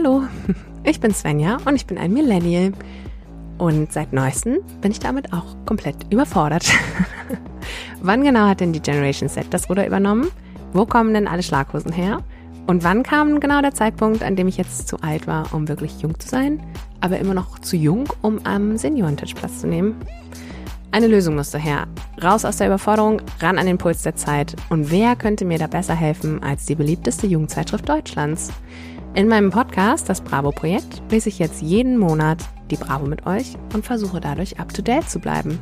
Hallo, ich bin Svenja und ich bin ein Millennial. Und seit neuestem bin ich damit auch komplett überfordert. wann genau hat denn die Generation Z das Ruder übernommen? Wo kommen denn alle Schlaghosen her? Und wann kam genau der Zeitpunkt, an dem ich jetzt zu alt war, um wirklich jung zu sein, aber immer noch zu jung, um am Seniorentisch Platz zu nehmen? Eine Lösung musste her. Raus aus der Überforderung, ran an den Puls der Zeit. Und wer könnte mir da besser helfen als die beliebteste Jugendzeitschrift Deutschlands? In meinem Podcast, das Bravo-Projekt, lese ich jetzt jeden Monat die Bravo mit euch und versuche dadurch up-to-date zu bleiben.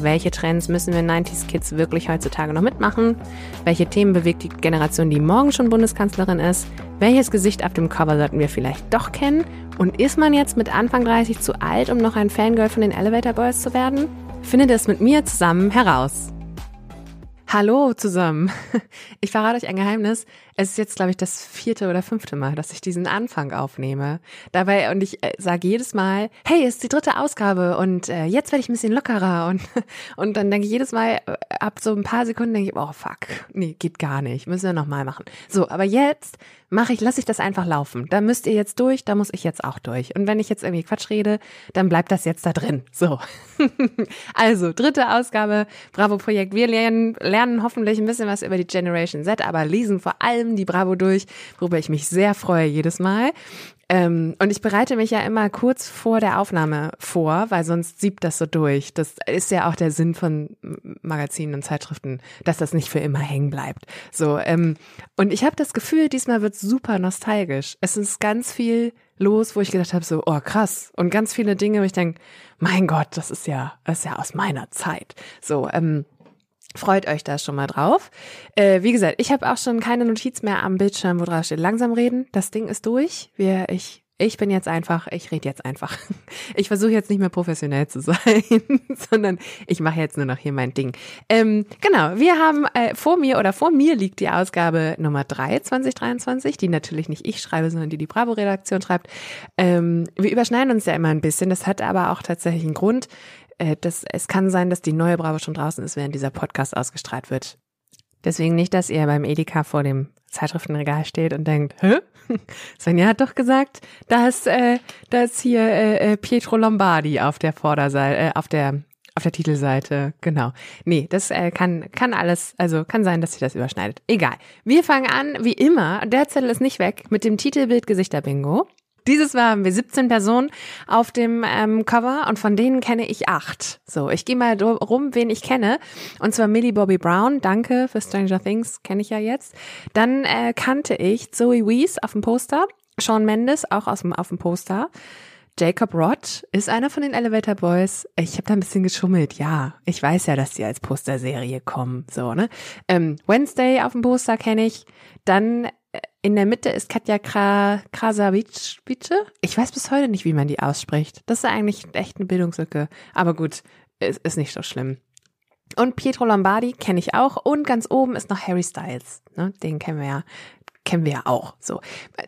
Welche Trends müssen wir 90s Kids wirklich heutzutage noch mitmachen? Welche Themen bewegt die Generation, die morgen schon Bundeskanzlerin ist? Welches Gesicht auf dem Cover sollten wir vielleicht doch kennen? Und ist man jetzt mit Anfang 30 zu alt, um noch ein Fangirl von den Elevator Boys zu werden? Findet es mit mir zusammen heraus. Hallo zusammen. Ich verrate euch ein Geheimnis. Es ist jetzt, glaube ich, das vierte oder fünfte Mal, dass ich diesen Anfang aufnehme. Dabei, und ich äh, sage jedes Mal, hey, es ist die dritte Ausgabe und äh, jetzt werde ich ein bisschen lockerer. Und, und dann denke ich jedes Mal, äh, ab so ein paar Sekunden denke ich, oh fuck, nee, geht gar nicht. Müssen wir nochmal machen. So, aber jetzt mache ich, lasse ich das einfach laufen. Da müsst ihr jetzt durch, da muss ich jetzt auch durch. Und wenn ich jetzt irgendwie Quatsch rede, dann bleibt das jetzt da drin. So. also, dritte Ausgabe, Bravo Projekt. Wir lernen, lernen hoffentlich ein bisschen was über die Generation Z, aber lesen vor allem die Bravo durch, worüber ich mich sehr freue jedes Mal. Ähm, und ich bereite mich ja immer kurz vor der Aufnahme vor, weil sonst siebt das so durch. Das ist ja auch der Sinn von Magazinen und Zeitschriften, dass das nicht für immer hängen bleibt. So, ähm, und ich habe das Gefühl, diesmal wird super nostalgisch. Es ist ganz viel los, wo ich gedacht habe, so, oh krass. Und ganz viele Dinge, wo ich denke, mein Gott, das ist ja, das ist ja aus meiner Zeit. So, ähm, Freut euch da schon mal drauf. Äh, wie gesagt, ich habe auch schon keine Notiz mehr am Bildschirm, wo drauf steht, langsam reden. Das Ding ist durch. Wir, ich, ich bin jetzt einfach, ich rede jetzt einfach. Ich versuche jetzt nicht mehr professionell zu sein, sondern ich mache jetzt nur noch hier mein Ding. Ähm, genau, wir haben äh, vor mir oder vor mir liegt die Ausgabe Nummer 3 2023, die natürlich nicht ich schreibe, sondern die die Bravo-Redaktion schreibt. Ähm, wir überschneiden uns ja immer ein bisschen. Das hat aber auch tatsächlich einen Grund äh, das, es kann sein, dass die neue Bravo schon draußen ist, während dieser Podcast ausgestrahlt wird. Deswegen nicht, dass ihr beim Edeka vor dem Zeitschriftenregal steht und denkt, hä? Svenja hat doch gesagt, da ist, äh, da ist hier äh, äh Pietro Lombardi auf der Vorderseite, äh, auf der auf der Titelseite, genau. Nee, das äh, kann, kann alles, also kann sein, dass sich das überschneidet. Egal. Wir fangen an, wie immer, der Zettel ist nicht weg, mit dem Titelbild Gesichter Bingo. Dieses Mal haben wir 17 Personen auf dem ähm, Cover und von denen kenne ich acht. So, ich gehe mal rum, wen ich kenne. Und zwar Millie Bobby Brown, danke für Stranger Things, kenne ich ja jetzt. Dann äh, kannte ich Zoe Wees auf dem Poster, Sean Mendes auch aus dem, auf dem Poster. Jacob Roth ist einer von den Elevator Boys. Ich habe da ein bisschen geschummelt. Ja, ich weiß ja, dass die als Posterserie kommen. So, ne? Ähm, Wednesday auf dem Poster kenne ich. Dann in der Mitte ist Katja Kra Krasavice. Ich weiß bis heute nicht, wie man die ausspricht. Das ist eigentlich echt eine Bildungslücke. Aber gut, ist, ist nicht so schlimm. Und Pietro Lombardi kenne ich auch. Und ganz oben ist noch Harry Styles. Ne? Den kennen wir ja kennen wir ja auch. So.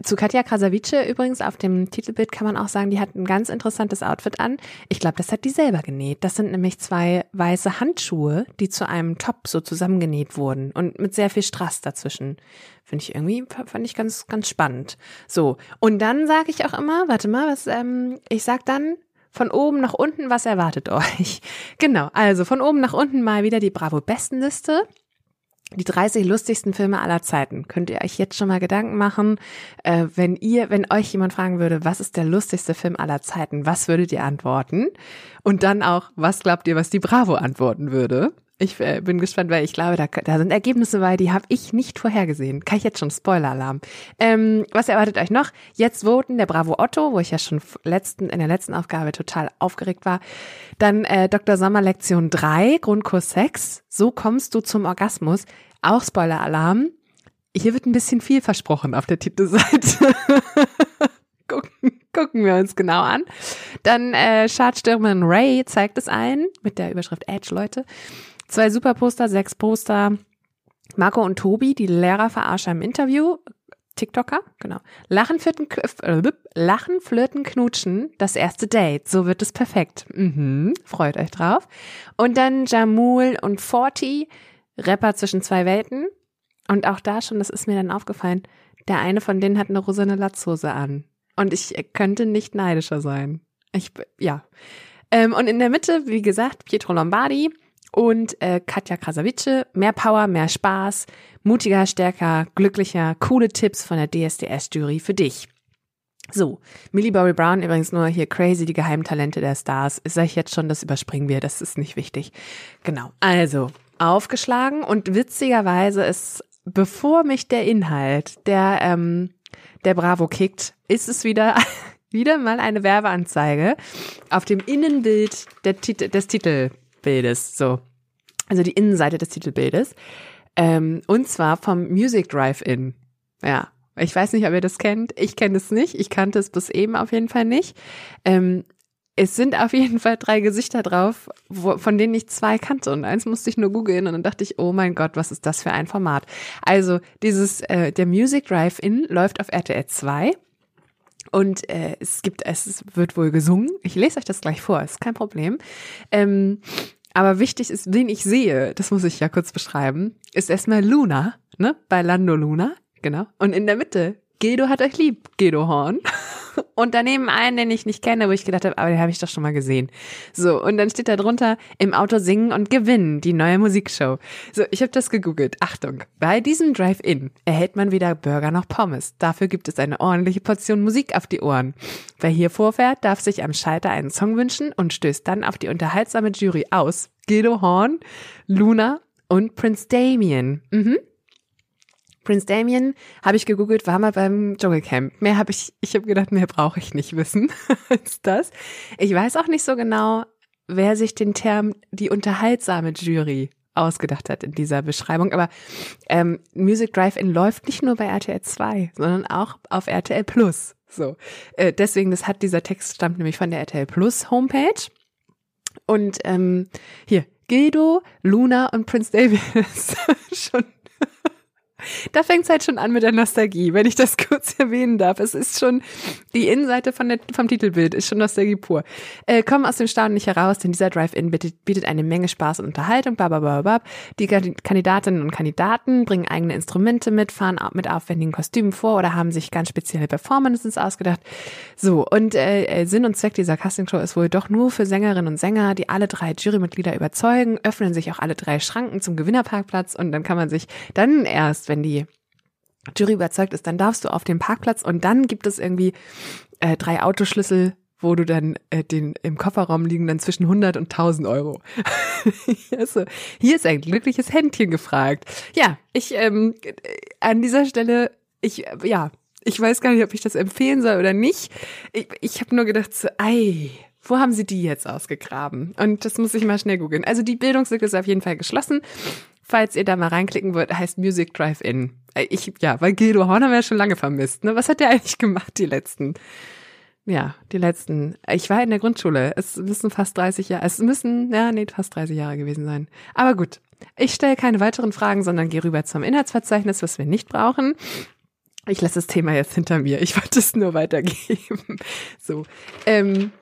Zu Katja Krasavice übrigens auf dem Titelbild kann man auch sagen, die hat ein ganz interessantes Outfit an. Ich glaube, das hat die selber genäht. Das sind nämlich zwei weiße Handschuhe, die zu einem Top so zusammengenäht wurden und mit sehr viel Strass dazwischen. Finde ich irgendwie, fand ich ganz, ganz spannend. So. Und dann sage ich auch immer, warte mal, was, ähm, ich sag dann, von oben nach unten, was erwartet euch? Genau, also von oben nach unten mal wieder die Bravo-Bestenliste die 30 lustigsten Filme aller Zeiten. Könnt ihr euch jetzt schon mal Gedanken machen, äh, wenn ihr, wenn euch jemand fragen würde, was ist der lustigste Film aller Zeiten, was würdet ihr antworten? Und dann auch, was glaubt ihr, was die Bravo antworten würde? Ich äh, bin gespannt, weil ich glaube, da, da sind Ergebnisse bei, die habe ich nicht vorhergesehen. Kann ich jetzt schon Spoiler-Alarm. Ähm, was erwartet euch noch? Jetzt voten der Bravo Otto, wo ich ja schon letzten, in der letzten Aufgabe total aufgeregt war. Dann äh, Dr. Sommer Lektion 3, Grundkurs 6. So kommst du zum Orgasmus. Auch Spoiler-Alarm. Hier wird ein bisschen viel versprochen auf der Titelseite. gucken, gucken wir uns genau an. Dann äh, Schadstürmerin Ray zeigt es ein mit der Überschrift Edge, Leute. Zwei Superposter, sechs Poster. Marco und Tobi, die Lehrerverarscher im Interview. TikToker, genau. Lachen, flirten, äh, Lachen, flirten, knutschen, das erste Date. So wird es perfekt. Mhm, freut euch drauf. Und dann Jamul und Forty, Rapper zwischen zwei Welten. Und auch da schon, das ist mir dann aufgefallen, Der eine von denen hat eine rosane Latzhose an. Und ich könnte nicht neidischer sein. Ich, ja. Ähm, und in der Mitte, wie gesagt, Pietro Lombardi und äh, Katja Krasavice. Mehr Power, mehr Spaß, mutiger, stärker, glücklicher, coole Tipps von der DSDS-Jury für dich. So, Millie Bobby Brown übrigens nur hier crazy, die Geheimtalente der Stars. Sag ich jetzt schon, das überspringen wir, das ist nicht wichtig. Genau, also aufgeschlagen und witzigerweise ist, bevor mich der Inhalt der, ähm, der Bravo kickt, ist es wieder, wieder mal eine Werbeanzeige auf dem Innenbild Tit des Titelbildes, so. Also die Innenseite des Titelbildes. Ähm, und zwar vom Music Drive-In. Ja, ich weiß nicht, ob ihr das kennt. Ich kenne es nicht. Ich kannte es bis eben auf jeden Fall nicht. Ähm, es sind auf jeden Fall drei Gesichter drauf, wo, von denen ich zwei kannte und eins musste ich nur googeln und dann dachte ich, oh mein Gott, was ist das für ein Format? Also dieses äh, der Music Drive-In läuft auf RTL 2 und äh, es gibt es wird wohl gesungen. Ich lese euch das gleich vor, ist kein Problem. Ähm, aber wichtig ist, wen ich sehe, das muss ich ja kurz beschreiben, ist erstmal Luna, ne, bei Lando Luna. Genau. Und in der Mitte, Gedo hat euch lieb, Gedo Horn. Und daneben einen, den ich nicht kenne, wo ich gedacht habe, aber den habe ich doch schon mal gesehen. So, und dann steht da drunter, im Auto singen und gewinnen, die neue Musikshow. So, ich habe das gegoogelt. Achtung, bei diesem Drive-In erhält man weder Burger noch Pommes. Dafür gibt es eine ordentliche Portion Musik auf die Ohren. Wer hier vorfährt, darf sich am Schalter einen Song wünschen und stößt dann auf die unterhaltsame Jury aus. Gedo Horn, Luna und Prince Damien. Mhm. Prince Damien habe ich gegoogelt, war mal beim Dschungelcamp. Mehr habe ich, ich habe gedacht, mehr brauche ich nicht wissen als das. Ich weiß auch nicht so genau, wer sich den Term die unterhaltsame Jury ausgedacht hat in dieser Beschreibung. Aber ähm, Music Drive-In läuft nicht nur bei RTL 2, sondern auch auf RTL Plus. So, äh, deswegen, das hat dieser Text stammt nämlich von der RTL Plus Homepage. Und ähm, hier, Gildo, Luna und Prince David schon da fängt es halt schon an mit der Nostalgie, wenn ich das kurz erwähnen darf. Es ist schon, die Innenseite von der, vom Titelbild ist schon Nostalgie pur. Äh, kommen aus dem Staunen nicht heraus, denn dieser Drive-In bietet, bietet eine Menge Spaß und Unterhaltung. Babababab. Die Kandidatinnen und Kandidaten bringen eigene Instrumente mit, fahren mit aufwendigen Kostümen vor oder haben sich ganz spezielle Performances ausgedacht. So, und äh, äh, Sinn und Zweck dieser Castingshow ist wohl doch nur für Sängerinnen und Sänger, die alle drei Jurymitglieder überzeugen, öffnen sich auch alle drei Schranken zum Gewinnerparkplatz und dann kann man sich dann erst wenn die Jury überzeugt ist, dann darfst du auf den Parkplatz und dann gibt es irgendwie äh, drei Autoschlüssel, wo du dann äh, den im Kofferraum liegen dann zwischen 100 und 1000 Euro. also, hier ist ein glückliches Händchen gefragt. Ja, ich ähm, an dieser Stelle, ich ja, ich weiß gar nicht, ob ich das empfehlen soll oder nicht. Ich, ich habe nur gedacht, so, ei, wo haben sie die jetzt ausgegraben? Und das muss ich mal schnell googeln. Also die Bildungslücke ist auf jeden Fall geschlossen falls ihr da mal reinklicken wollt, heißt Music Drive-In. Äh, ich, ja, weil Guido Horn haben wir ja schon lange vermisst. Ne? Was hat der eigentlich gemacht, die letzten? Ja, die letzten. Ich war in der Grundschule. Es müssen fast 30 Jahre, es müssen, ja, nee, fast 30 Jahre gewesen sein. Aber gut. Ich stelle keine weiteren Fragen, sondern gehe rüber zum Inhaltsverzeichnis, was wir nicht brauchen. Ich lasse das Thema jetzt hinter mir. Ich wollte es nur weitergeben. So. Ähm,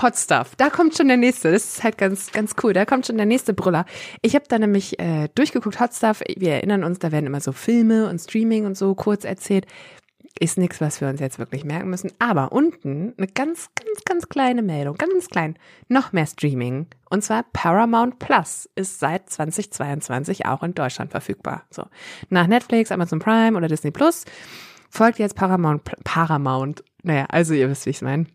Hot Stuff. Da kommt schon der nächste. Das ist halt ganz, ganz cool. Da kommt schon der nächste Brüller. Ich habe da nämlich äh, durchgeguckt, Hot Stuff. Wir erinnern uns, da werden immer so Filme und Streaming und so kurz erzählt. Ist nichts, was wir uns jetzt wirklich merken müssen. Aber unten eine ganz, ganz, ganz kleine Meldung. Ganz klein. Noch mehr Streaming. Und zwar Paramount Plus ist seit 2022 auch in Deutschland verfügbar. So. Nach Netflix, Amazon Prime oder Disney Plus folgt jetzt Paramount, Paramount. Naja, also ihr wisst, wie ich es meine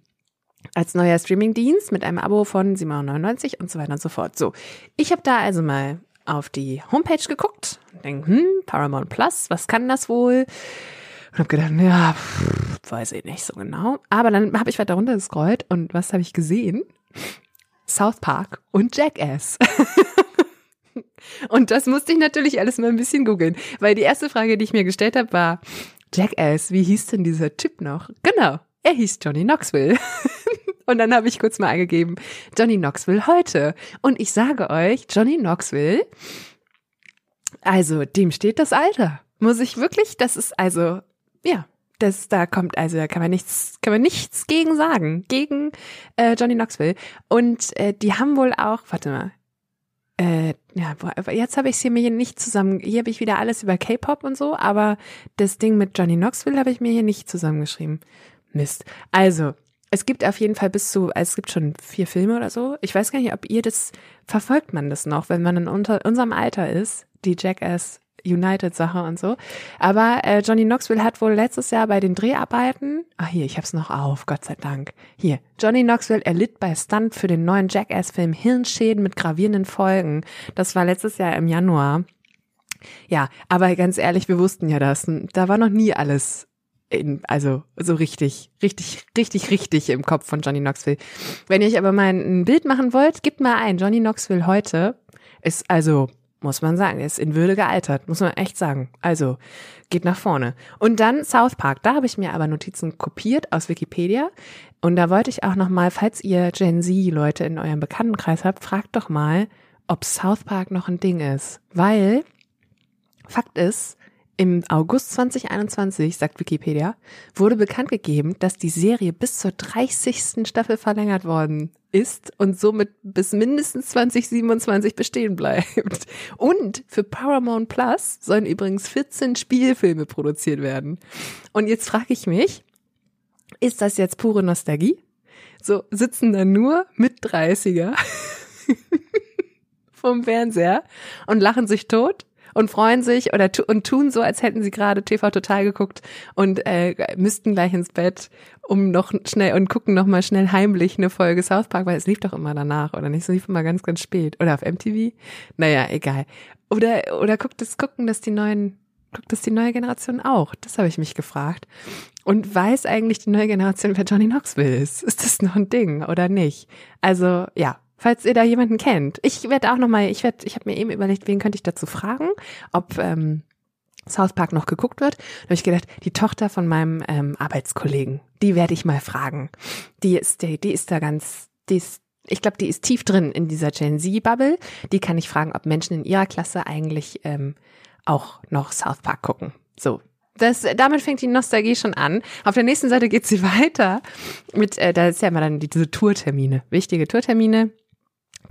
als neuer Streamingdienst mit einem Abo von 7,99 und so weiter und so fort. So, ich habe da also mal auf die Homepage geguckt und denke, hm, Paramount Plus, was kann das wohl? Und habe gedacht, ja, pff, weiß ich nicht so genau. Aber dann habe ich weiter runter gescrollt und was habe ich gesehen? South Park und Jackass. und das musste ich natürlich alles mal ein bisschen googeln, weil die erste Frage, die ich mir gestellt habe, war, Jackass, wie hieß denn dieser Typ noch? Genau, er hieß Johnny Knoxville. Und dann habe ich kurz mal eingegeben, Johnny Knoxville heute. Und ich sage euch, Johnny Knoxville, also dem steht das Alter. Muss ich wirklich, das ist also, ja, das, da kommt, also da kann man nichts, kann man nichts gegen sagen, gegen äh, Johnny Knoxville. Und äh, die haben wohl auch, warte mal, äh, ja, jetzt habe ich es hier mir nicht zusammen, hier habe ich wieder alles über K-Pop und so, aber das Ding mit Johnny Knoxville habe ich mir hier nicht zusammengeschrieben. Mist. Also, es gibt auf jeden Fall bis zu, also es gibt schon vier Filme oder so. Ich weiß gar nicht, ob ihr das, verfolgt man das noch, wenn man in unter, unserem Alter ist, die Jackass United-Sache und so. Aber äh, Johnny Knoxville hat wohl letztes Jahr bei den Dreharbeiten, ah hier, ich hab's noch auf, Gott sei Dank. Hier, Johnny Knoxville erlitt bei Stunt für den neuen Jackass-Film Hirnschäden mit gravierenden Folgen. Das war letztes Jahr im Januar. Ja, aber ganz ehrlich, wir wussten ja das. Da war noch nie alles in, also so richtig, richtig, richtig, richtig im Kopf von Johnny Knoxville. Wenn ihr euch aber mal ein Bild machen wollt, gebt mal ein. Johnny Knoxville heute ist also muss man sagen. Ist in Würde gealtert, muss man echt sagen. Also, geht nach vorne. Und dann South Park. Da habe ich mir aber Notizen kopiert aus Wikipedia. Und da wollte ich auch nochmal, falls ihr Gen Z-Leute in eurem Bekanntenkreis habt, fragt doch mal, ob South Park noch ein Ding ist. Weil, Fakt ist, im August 2021, sagt Wikipedia, wurde bekannt gegeben, dass die Serie bis zur 30. Staffel verlängert worden ist und somit bis mindestens 2027 bestehen bleibt. Und für Paramount Plus sollen übrigens 14 Spielfilme produziert werden. Und jetzt frage ich mich, ist das jetzt pure Nostalgie? So sitzen da nur mit 30er vom Fernseher und lachen sich tot und freuen sich oder tu und tun so, als hätten sie gerade TV Total geguckt und äh, müssten gleich ins Bett, um noch schnell und gucken noch mal schnell heimlich eine Folge South Park, weil es lief doch immer danach oder nicht? Es lief immer ganz, ganz spät oder auf MTV. Naja, egal. Oder oder guckt es gucken, dass die neuen guckt das die neue Generation auch? Das habe ich mich gefragt. Und weiß eigentlich die neue Generation, wer Johnny Knoxville ist? Ist das noch ein Ding oder nicht? Also ja, falls ihr da jemanden kennt. Ich werde auch noch mal, ich werde, ich habe mir eben überlegt, wen könnte ich dazu fragen, ob ähm, South Park noch geguckt wird. Da habe ich gedacht, die Tochter von meinem ähm, Arbeitskollegen, die werde ich mal fragen. Die ist, die, die ist da ganz, die ist, ich glaube, die ist tief drin in dieser Gen Z-Bubble. Die kann ich fragen, ob Menschen in ihrer Klasse eigentlich ähm, auch noch South Park gucken. So, das, damit fängt die Nostalgie schon an. Auf der nächsten Seite geht sie weiter mit, äh, da ist ja immer dann diese Tourtermine, wichtige Tourtermine.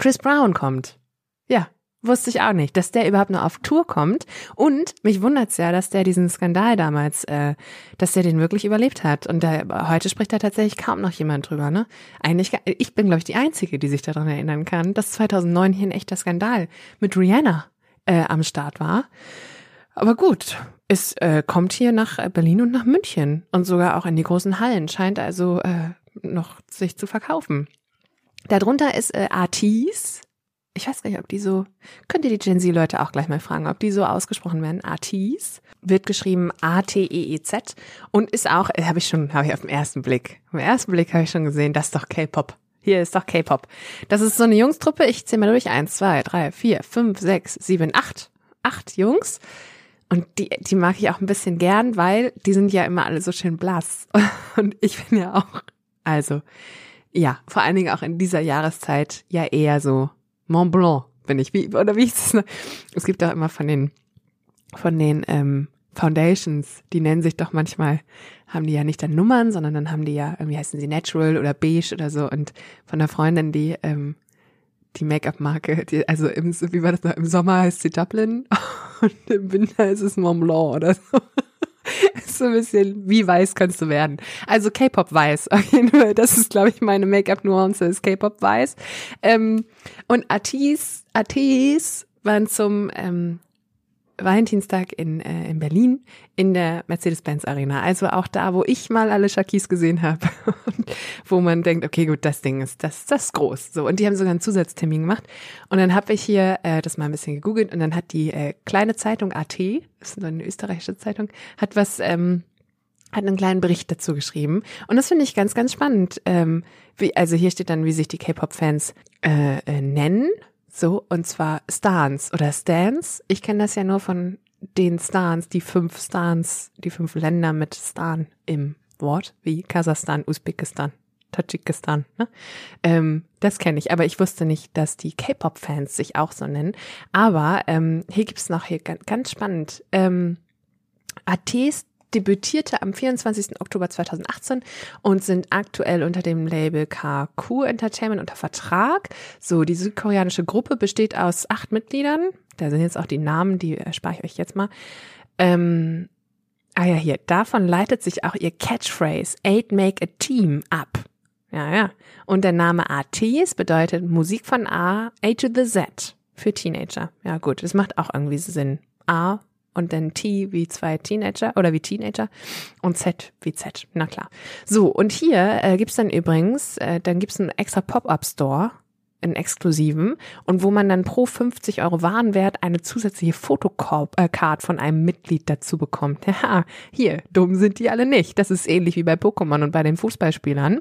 Chris Brown kommt. Ja, wusste ich auch nicht, dass der überhaupt nur auf Tour kommt. Und mich wundert's ja, dass der diesen Skandal damals, äh, dass der den wirklich überlebt hat. Und da, heute spricht da tatsächlich kaum noch jemand drüber. Ne? Eigentlich, ich bin glaube ich die einzige, die sich daran erinnern kann, dass 2009 hier ein echter Skandal mit Rihanna äh, am Start war. Aber gut, es äh, kommt hier nach Berlin und nach München und sogar auch in die großen Hallen. Scheint also äh, noch sich zu verkaufen. Darunter ist äh, Artis. Ich weiß gar nicht, ob die so, könnt ihr die Gen Z-Leute auch gleich mal fragen, ob die so ausgesprochen werden. Artis wird geschrieben A-T-E-E-Z und ist auch, äh, habe ich schon, habe ich auf den ersten Blick, auf den ersten Blick habe ich schon gesehen, das ist doch K-Pop. Hier ist doch K-Pop. Das ist so eine Jungstruppe. Ich zähle mal durch. Eins, zwei, drei, vier, fünf, sechs, sieben, acht. Acht Jungs. Und die, die mag ich auch ein bisschen gern, weil die sind ja immer alle so schön blass. Und ich bin ja auch, also, ja, vor allen Dingen auch in dieser Jahreszeit ja eher so Mont Blanc bin ich. Wie, oder wie ist es? Es gibt auch immer von den, von den ähm, Foundations, die nennen sich doch manchmal, haben die ja nicht dann Nummern, sondern dann haben die ja, irgendwie heißen sie Natural oder Beige oder so. Und von der Freundin, die ähm, die Make-up-Marke, die, also im, wie war das noch, im Sommer heißt sie Dublin und im Winter ist es Mont Blanc oder so. So ein bisschen, wie weiß kannst du werden? Also K-Pop weiß. Das ist, glaube ich, meine Make-up-Nuance, ist K-Pop weiß. Ähm, und Atis, Atis waren zum ähm, Valentinstag in, äh, in Berlin in der Mercedes-Benz Arena. Also auch da, wo ich mal alle Shakis gesehen habe. wo man denkt, okay, gut, das Ding ist, das, das ist groß. So, und die haben sogar einen Zusatztermin gemacht. Und dann habe ich hier äh, das mal ein bisschen gegoogelt und dann hat die äh, kleine Zeitung AT, das ist eine österreichische Zeitung, hat was, ähm, hat einen kleinen Bericht dazu geschrieben. Und das finde ich ganz, ganz spannend. Ähm, wie, also hier steht dann, wie sich die K-Pop-Fans äh, äh, nennen so, und zwar Stans oder Stans. Ich kenne das ja nur von den Stans, die fünf Stans, die fünf Länder mit Stan im Wort, wie Kasachstan, Usbekistan, Tadschikistan. Ne? Ähm, das kenne ich, aber ich wusste nicht, dass die K-Pop-Fans sich auch so nennen. Aber ähm, hier gibt's noch hier ganz, ganz spannend. Ähm, ATs debütierte am 24. Oktober 2018 und sind aktuell unter dem Label KQ Entertainment unter Vertrag. So, die südkoreanische Gruppe besteht aus acht Mitgliedern. Da sind jetzt auch die Namen, die erspare ich euch jetzt mal. Ähm, ah ja, hier. Davon leitet sich auch ihr Catchphrase Eight Make a Team ab. Ja, ja. Und der Name ATs bedeutet Musik von A, A to the Z für Teenager. Ja, gut. Das macht auch irgendwie Sinn. A und dann T wie zwei Teenager oder wie Teenager und Z wie Z. Na klar. So, und hier äh, gibt's dann übrigens, äh, dann gibt's einen extra Pop-Up-Store, einen exklusiven, und wo man dann pro 50 Euro Warenwert eine zusätzliche Fotocard äh, von einem Mitglied dazu bekommt. Ja, hier, dumm sind die alle nicht. Das ist ähnlich wie bei Pokémon und bei den Fußballspielern.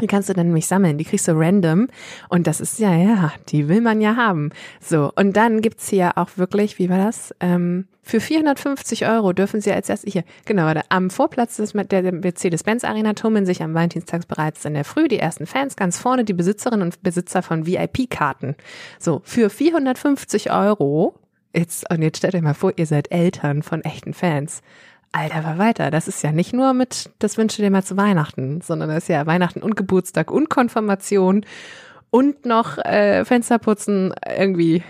Die kannst du dann nämlich sammeln, die kriegst du random und das ist ja, ja, die will man ja haben. So, und dann gibt's hier auch wirklich, wie war das? Ähm, für 450 Euro dürfen sie als erstes hier, genau, am Vorplatz des, der Mercedes-Benz Arena tummeln sich am Valentinstag bereits in der Früh die ersten Fans, ganz vorne die Besitzerinnen und Besitzer von VIP-Karten. So, für 450 Euro, jetzt, und jetzt stellt euch mal vor, ihr seid Eltern von echten Fans. Alter, war weiter. Das ist ja nicht nur mit, das wünsche dir mal zu Weihnachten, sondern das ist ja Weihnachten und Geburtstag und Konfirmation und noch äh, Fenster putzen irgendwie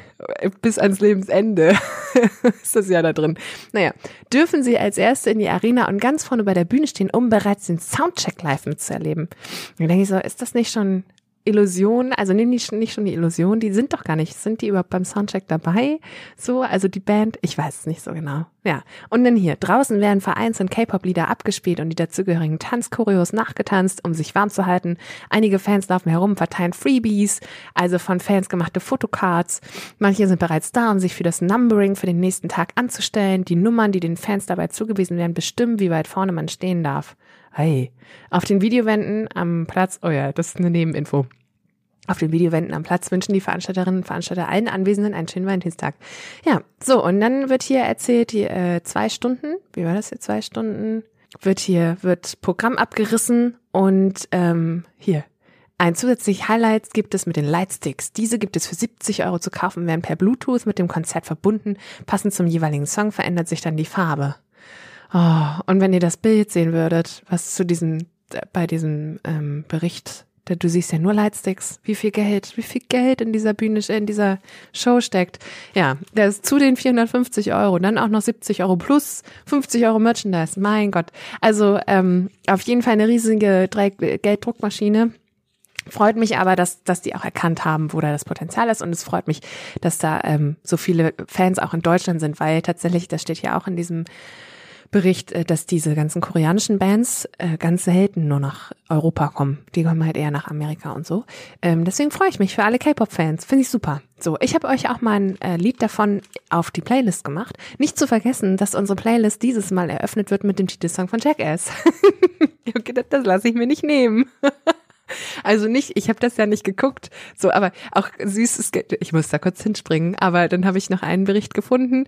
bis ans Lebensende ist das ja da drin. Naja, dürfen Sie als Erste in die Arena und ganz vorne bei der Bühne stehen, um bereits den Soundcheck live mitzuerleben. Und denke ich so, ist das nicht schon Illusion, also nee, nicht, nicht schon die Illusion, die sind doch gar nicht, sind die überhaupt beim Soundcheck dabei? So, also die Band, ich weiß es nicht so genau. Ja, und dann hier, draußen werden vereinzelt K-Pop-Lieder abgespielt und die dazugehörigen Tanzchoreos nachgetanzt, um sich warm zu halten. Einige Fans laufen herum, verteilen Freebies, also von Fans gemachte Fotocards. Manche sind bereits da, um sich für das Numbering für den nächsten Tag anzustellen. Die Nummern, die den Fans dabei zugewiesen werden, bestimmen, wie weit vorne man stehen darf. Hey, auf den Videowänden am Platz, oh ja, das ist eine Nebeninfo. Auf den Videowänden am Platz wünschen die Veranstalterinnen und Veranstalter allen Anwesenden einen schönen Valentinstag. Ja, so, und dann wird hier erzählt, die äh, zwei Stunden, wie war das hier, zwei Stunden, wird hier, wird Programm abgerissen und ähm, hier, ein zusätzlich Highlights gibt es mit den Lightsticks. Diese gibt es für 70 Euro zu kaufen, werden per Bluetooth mit dem Konzert verbunden. Passend zum jeweiligen Song verändert sich dann die Farbe. Oh, und wenn ihr das Bild sehen würdet, was zu diesem, bei diesem ähm, Bericht Du siehst ja nur Lightsticks, wie viel Geld, wie viel Geld in dieser Bühne, in dieser Show steckt. Ja, das ist zu den 450 Euro, dann auch noch 70 Euro plus 50 Euro Merchandise. Mein Gott. Also ähm, auf jeden Fall eine riesige Gelddruckmaschine. Freut mich aber, dass, dass die auch erkannt haben, wo da das Potenzial ist. Und es freut mich, dass da ähm, so viele Fans auch in Deutschland sind, weil tatsächlich, das steht ja auch in diesem Bericht, äh, dass diese ganzen koreanischen Bands äh, ganz selten nur nach Europa kommen. Die kommen halt eher nach Amerika und so. Ähm, deswegen freue ich mich für alle K-Pop-Fans. Finde ich super. So, ich habe euch auch mal ein äh, Lied davon auf die Playlist gemacht. Nicht zu vergessen, dass unsere Playlist dieses Mal eröffnet wird mit dem Titelsong von Jackass. okay, das, das lasse ich mir nicht nehmen. Also nicht, ich habe das ja nicht geguckt, so, aber auch süßes, ich muss da kurz hinspringen, aber dann habe ich noch einen Bericht gefunden.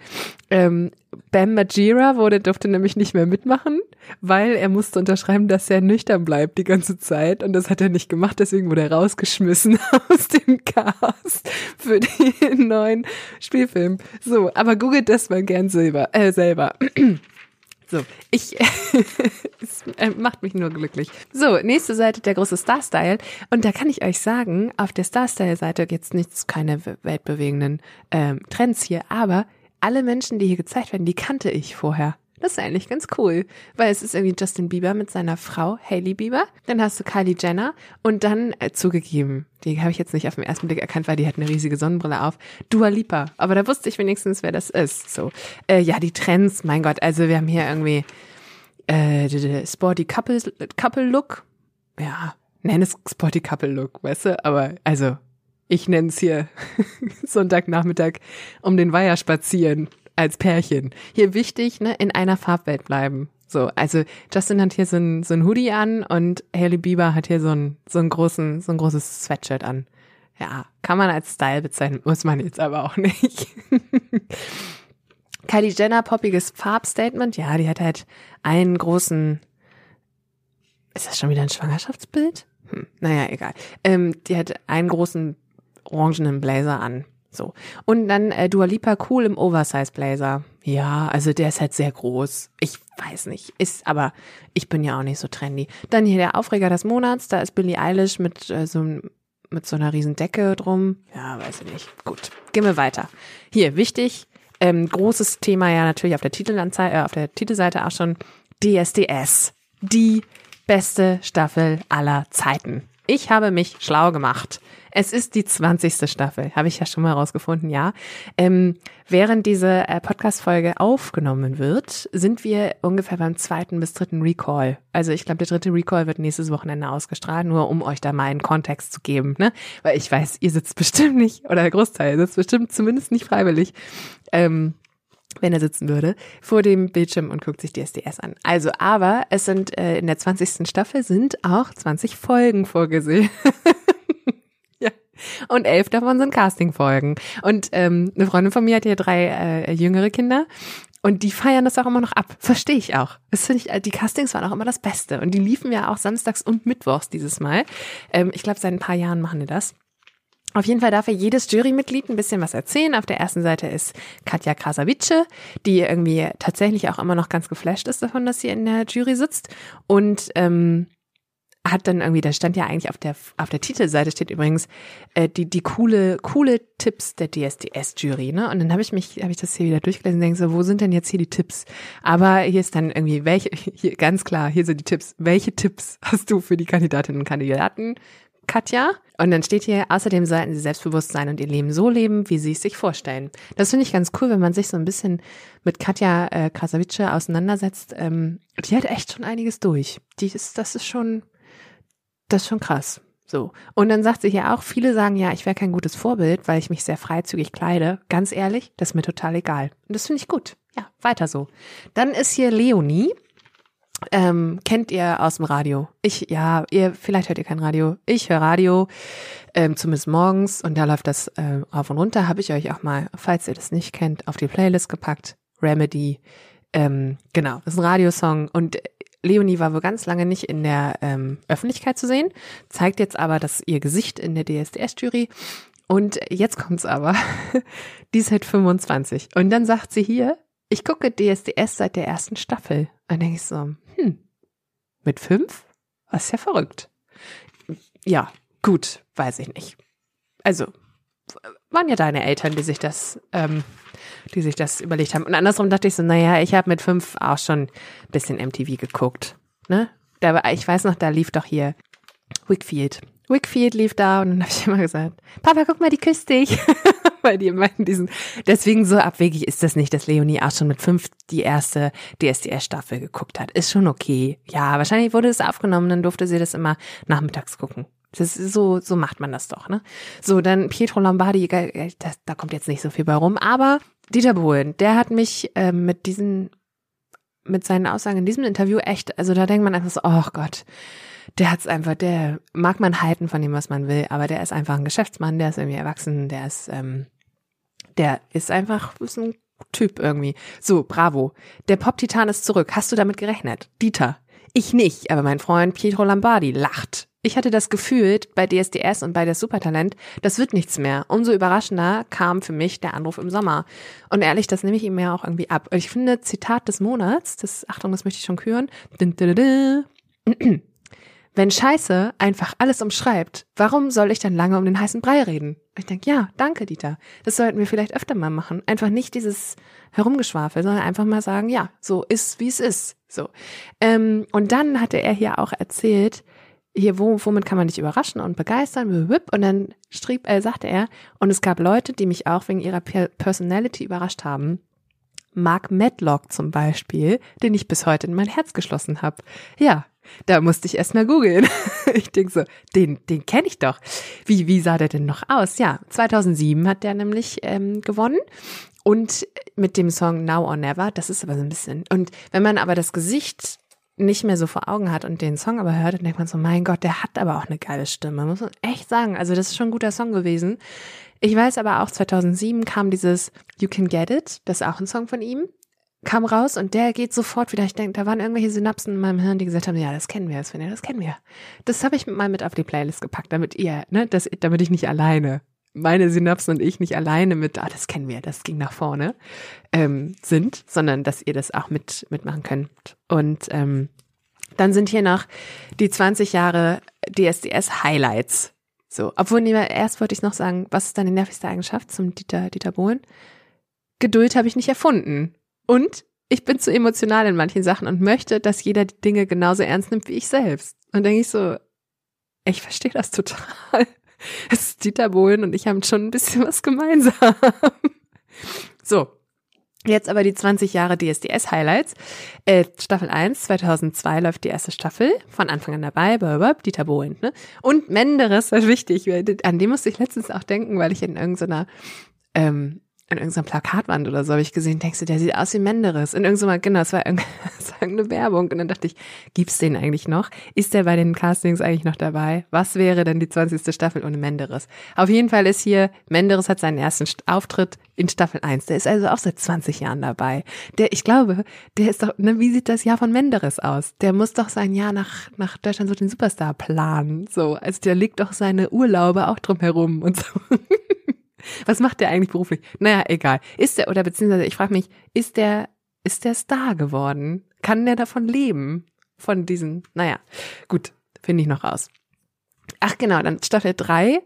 Ähm, Bam Majira wurde, durfte nämlich nicht mehr mitmachen, weil er musste unterschreiben, dass er nüchtern bleibt die ganze Zeit und das hat er nicht gemacht, deswegen wurde er rausgeschmissen aus dem Cast für den neuen Spielfilm. So, aber googelt das mal gern selber. Äh, selber. So, ich, es äh, macht mich nur glücklich. So, nächste Seite, der große Star-Style. Und da kann ich euch sagen, auf der Star-Style-Seite jetzt nichts, keine weltbewegenden ähm, Trends hier, aber alle Menschen, die hier gezeigt werden, die kannte ich vorher. Das ist eigentlich ganz cool, weil es ist irgendwie Justin Bieber mit seiner Frau Hailey Bieber, dann hast du Kylie Jenner und dann äh, zugegeben, die habe ich jetzt nicht auf den ersten Blick erkannt, weil die hat eine riesige Sonnenbrille auf, Dua Lipa, aber da wusste ich wenigstens, wer das ist. So, äh, ja, die Trends, mein Gott, also wir haben hier irgendwie äh, Sporty Couple Couple Look, ja, nenn es Sporty Couple Look, weißt du, aber also ich nenne es hier Sonntagnachmittag um den Weiher spazieren als Pärchen. Hier wichtig, ne, in einer Farbwelt bleiben. So, also Justin hat hier so ein, so ein Hoodie an und Hailey Bieber hat hier so ein, so ein großen, so ein großes Sweatshirt an. Ja, kann man als Style bezeichnen, muss man jetzt aber auch nicht. Kylie Jenner, poppiges Farbstatement. Ja, die hat halt einen großen, ist das schon wieder ein Schwangerschaftsbild? Hm, naja, egal. Ähm, die hat einen großen orangenen Blazer an So. Und dann äh, Dua Lipa cool im Oversize Blazer. Ja, also der ist halt sehr groß. Ich weiß nicht, ist, aber ich bin ja auch nicht so trendy. Dann hier der Aufreger des Monats, da ist Billie Eilish mit äh, so mit so einer riesen Decke drum. Ja, weiß ich nicht. Gut, gehen wir weiter. Hier, wichtig, ähm, großes Thema ja natürlich auf der Titelanzeige, äh, auf der Titelseite auch schon DSDS. Die beste Staffel aller Zeiten. Ich habe mich schlau gemacht. Es ist die 20. Staffel, habe ich ja schon mal rausgefunden, ja. Ähm, während diese äh, Podcast-Folge aufgenommen wird, sind wir ungefähr beim zweiten bis dritten Recall. Also ich glaube, der dritte Recall wird nächstes Wochenende ausgestrahlt, nur um euch da mal einen Kontext zu geben, ne? Weil ich weiß, ihr sitzt bestimmt nicht, oder der Großteil sitzt bestimmt zumindest nicht freiwillig. Ähm, wenn er sitzen würde, vor dem Bildschirm und guckt sich die SDS an. Also, aber es sind äh, in der 20. Staffel sind auch 20 Folgen vorgesehen. Und elf davon sind Castingfolgen. Und ähm, eine Freundin von mir hat ja drei äh, jüngere Kinder. Und die feiern das auch immer noch ab. Verstehe ich auch. Das finde ich, die Castings waren auch immer das Beste. Und die liefen ja auch samstags und mittwochs dieses Mal. Ähm, ich glaube, seit ein paar Jahren machen die das. Auf jeden Fall darf ja jedes Jurymitglied ein bisschen was erzählen. Auf der ersten Seite ist Katja Krasavice, die irgendwie tatsächlich auch immer noch ganz geflasht ist davon, dass sie in der Jury sitzt. Und ähm, hat dann irgendwie, da stand ja eigentlich auf der auf der Titelseite steht übrigens äh, die die coole coole Tipps der DSDS-Jury, ne? Und dann habe ich mich habe ich das hier wieder durchgelesen und denke so, wo sind denn jetzt hier die Tipps? Aber hier ist dann irgendwie welche hier ganz klar, hier sind die Tipps. Welche Tipps hast du für die Kandidatinnen und Kandidaten? Katja. Und dann steht hier, außerdem sollten sie selbstbewusst sein und ihr Leben so leben, wie sie es sich vorstellen. Das finde ich ganz cool, wenn man sich so ein bisschen mit Katja äh, Krasavice auseinandersetzt. Ähm, die hat echt schon einiges durch. Die ist, das ist schon, das ist schon krass. So. Und dann sagt sie hier auch, viele sagen ja, ich wäre kein gutes Vorbild, weil ich mich sehr freizügig kleide. Ganz ehrlich, das ist mir total egal. Und das finde ich gut. Ja, weiter so. Dann ist hier Leonie. Ähm, kennt ihr aus dem Radio? Ich, ja, ihr, vielleicht hört ihr kein Radio. Ich höre Radio, ähm, zumindest morgens, und da läuft das äh, auf und runter. Habe ich euch auch mal, falls ihr das nicht kennt, auf die Playlist gepackt. Remedy. Ähm, genau, das ist ein Radiosong. Und Leonie war wohl ganz lange nicht in der ähm, Öffentlichkeit zu sehen, zeigt jetzt aber das ihr Gesicht in der DSDS-Jury. Und jetzt kommt's aber. die ist halt 25. Und dann sagt sie hier, ich gucke DSDS seit der ersten Staffel. Und denke ich so, hm, mit fünf? Das ist ja verrückt. Ja, gut, weiß ich nicht. Also, waren ja deine Eltern, die sich das ähm, die sich das überlegt haben. Und andersrum dachte ich so, naja, ich habe mit fünf auch schon ein bisschen MTV geguckt. Ne? Da ich weiß noch, da lief doch hier Wickfield. Wickfield lief da und dann habe ich immer gesagt, Papa, guck mal, die küsst dich. Weil die in diesen, deswegen so abwegig ist das nicht, dass Leonie auch schon mit fünf die erste DSDS-Staffel geguckt hat. Ist schon okay. Ja, wahrscheinlich wurde es aufgenommen, dann durfte sie das immer nachmittags gucken. Das ist so, so macht man das doch, ne? So, dann Pietro Lombardi, da, da kommt jetzt nicht so viel bei rum, aber Dieter Bohlen, der hat mich äh, mit diesen, mit seinen Aussagen in diesem Interview echt, also da denkt man einfach so, oh Gott, der hat's einfach, der mag man halten von dem, was man will, aber der ist einfach ein Geschäftsmann, der ist irgendwie erwachsen, der ist, ähm, der ist einfach, ist ein Typ irgendwie. So, bravo. Der Pop-Titan ist zurück. Hast du damit gerechnet? Dieter. Ich nicht, aber mein Freund Pietro Lombardi lacht. Ich hatte das Gefühl, bei DSDS und bei der Supertalent, das wird nichts mehr. Umso überraschender kam für mich der Anruf im Sommer. Und ehrlich, das nehme ich ihm ja auch irgendwie ab. Ich finde, Zitat des Monats, das, Achtung, das möchte ich schon küren. Wenn Scheiße einfach alles umschreibt, warum soll ich dann lange um den heißen Brei reden? Ich denke, ja, danke, Dieter. Das sollten wir vielleicht öfter mal machen. Einfach nicht dieses Herumgeschwafel, sondern einfach mal sagen, ja, so ist, wie es ist. So. Ähm, und dann hatte er hier auch erzählt, hier, wo, womit kann man dich überraschen und begeistern? Und dann strieb, äh, sagte er, und es gab Leute, die mich auch wegen ihrer Personality überrascht haben. Mark Medlock zum Beispiel, den ich bis heute in mein Herz geschlossen habe. Ja, da musste ich erst mal googeln. ich denke so, den, den kenne ich doch. Wie, wie sah der denn noch aus? Ja, 2007 hat der nämlich ähm, gewonnen. Und mit dem Song Now or Never, das ist aber so ein bisschen. Und wenn man aber das Gesicht nicht mehr so vor Augen hat und den Song aber hört, dann denkt man so, mein Gott, der hat aber auch eine geile Stimme, muss man echt sagen. Also das ist schon ein guter Song gewesen. Ich weiß aber auch, 2007 kam dieses You Can Get It, das ist auch ein Song von ihm, kam raus und der geht sofort wieder. Ich denke, da waren irgendwelche Synapsen in meinem Hirn, die gesagt haben, ja, das kennen wir, das, das kennen wir. Das habe ich mal mit auf die Playlist gepackt, damit ihr, ne, das, damit ich nicht alleine meine Synapsen und ich nicht alleine mit, ah, das kennen wir, das ging nach vorne, ähm, sind, sondern dass ihr das auch mit, mitmachen könnt. Und ähm, dann sind hier noch die 20 Jahre DSDS Highlights. So, obwohl, nee, erst wollte ich noch sagen, was ist deine nervigste Eigenschaft zum Dieter, Dieter Bohlen? Geduld habe ich nicht erfunden. Und ich bin zu emotional in manchen Sachen und möchte, dass jeder die Dinge genauso ernst nimmt wie ich selbst. Und denke ich so, ich verstehe das total. Es ist Dieter Bohlen und ich haben schon ein bisschen was gemeinsam. So, Jetzt aber die 20 Jahre DSDS Highlights. Äh, Staffel 1, 2002 läuft die erste Staffel. Von Anfang an dabei, Burberb, Dieter Bohlen. Ne? Und Menderes, das ist wichtig. An dem musste ich letztens auch denken, weil ich in irgendeiner ähm, an irgendeiner Plakatwand oder so habe ich gesehen, denkst du, der sieht aus wie Menderes. In irgendeiner, genau, es war irgendeine Werbung. Und dann dachte ich, gibt's den eigentlich noch? Ist der bei den Castings eigentlich noch dabei? Was wäre denn die 20. Staffel ohne Menderes? Auf jeden Fall ist hier, Menderes hat seinen ersten Auftritt in Staffel 1. Der ist also auch seit 20 Jahren dabei. Der, ich glaube, der ist doch, ne, wie sieht das Jahr von Menderes aus? Der muss doch sein Jahr nach, nach Deutschland so den Superstar planen. So, also der legt doch seine Urlaube auch drum herum und so. Was macht der eigentlich beruflich? Naja, egal. Ist der, oder beziehungsweise ich frage mich, ist der, ist der Star geworden? Kann der davon leben? Von diesen, naja, gut, finde ich noch raus. Ach genau, dann Staffel 3.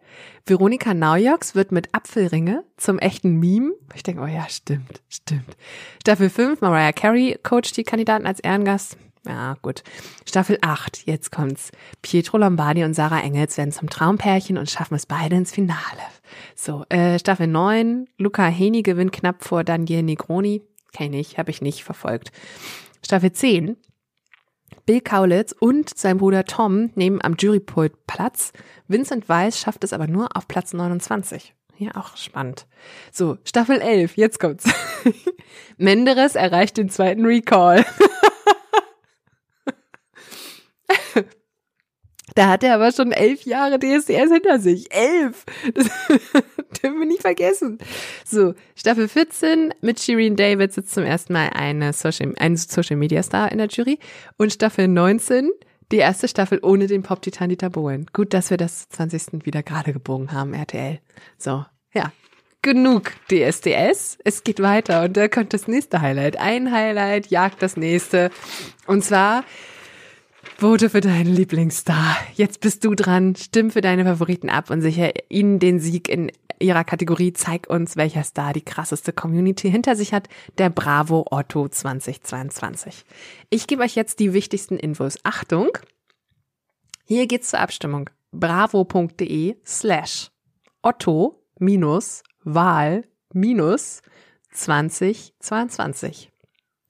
Veronika Naujoks wird mit Apfelringe zum echten Meme. Ich denke, oh ja, stimmt, stimmt. Staffel 5, Mariah Carey coacht die Kandidaten als Ehrengast. Ja, gut. Staffel 8, jetzt kommt's. Pietro Lombardi und Sarah Engels werden zum Traumpärchen und schaffen es beide ins Finale. So, äh, Staffel 9, Luca Heni gewinnt knapp vor Daniel Negroni. Kenne ich, habe ich nicht verfolgt. Staffel 10, Bill Kaulitz und sein Bruder Tom nehmen am Jurypult Platz. Vincent Weiss schafft es aber nur auf Platz 29. Ja, auch spannend. So, Staffel 11, jetzt kommt's. Menderes erreicht den zweiten Recall. Da hat er aber schon elf Jahre DSDS hinter sich. Elf! Das dürfen wir nicht vergessen. So, Staffel 14 mit Shireen David sitzt zum ersten Mal eine Social, ein Social Media Star in der Jury. Und Staffel 19, die erste Staffel ohne den Pop-Titan Dieter Bohlen. Gut, dass wir das 20. wieder gerade gebogen haben, RTL. So, ja. Genug DSDS. Es geht weiter und da kommt das nächste Highlight. Ein Highlight jagt das nächste. Und zwar Vote für deinen Lieblingsstar. Jetzt bist du dran. Stimm für deine Favoriten ab und sicher ihnen den Sieg in ihrer Kategorie. Zeig uns, welcher Star die krasseste Community hinter sich hat. Der Bravo Otto 2022. Ich gebe euch jetzt die wichtigsten Infos. Achtung! Hier geht's zur Abstimmung. bravo.de slash Otto minus Wahl minus 2022.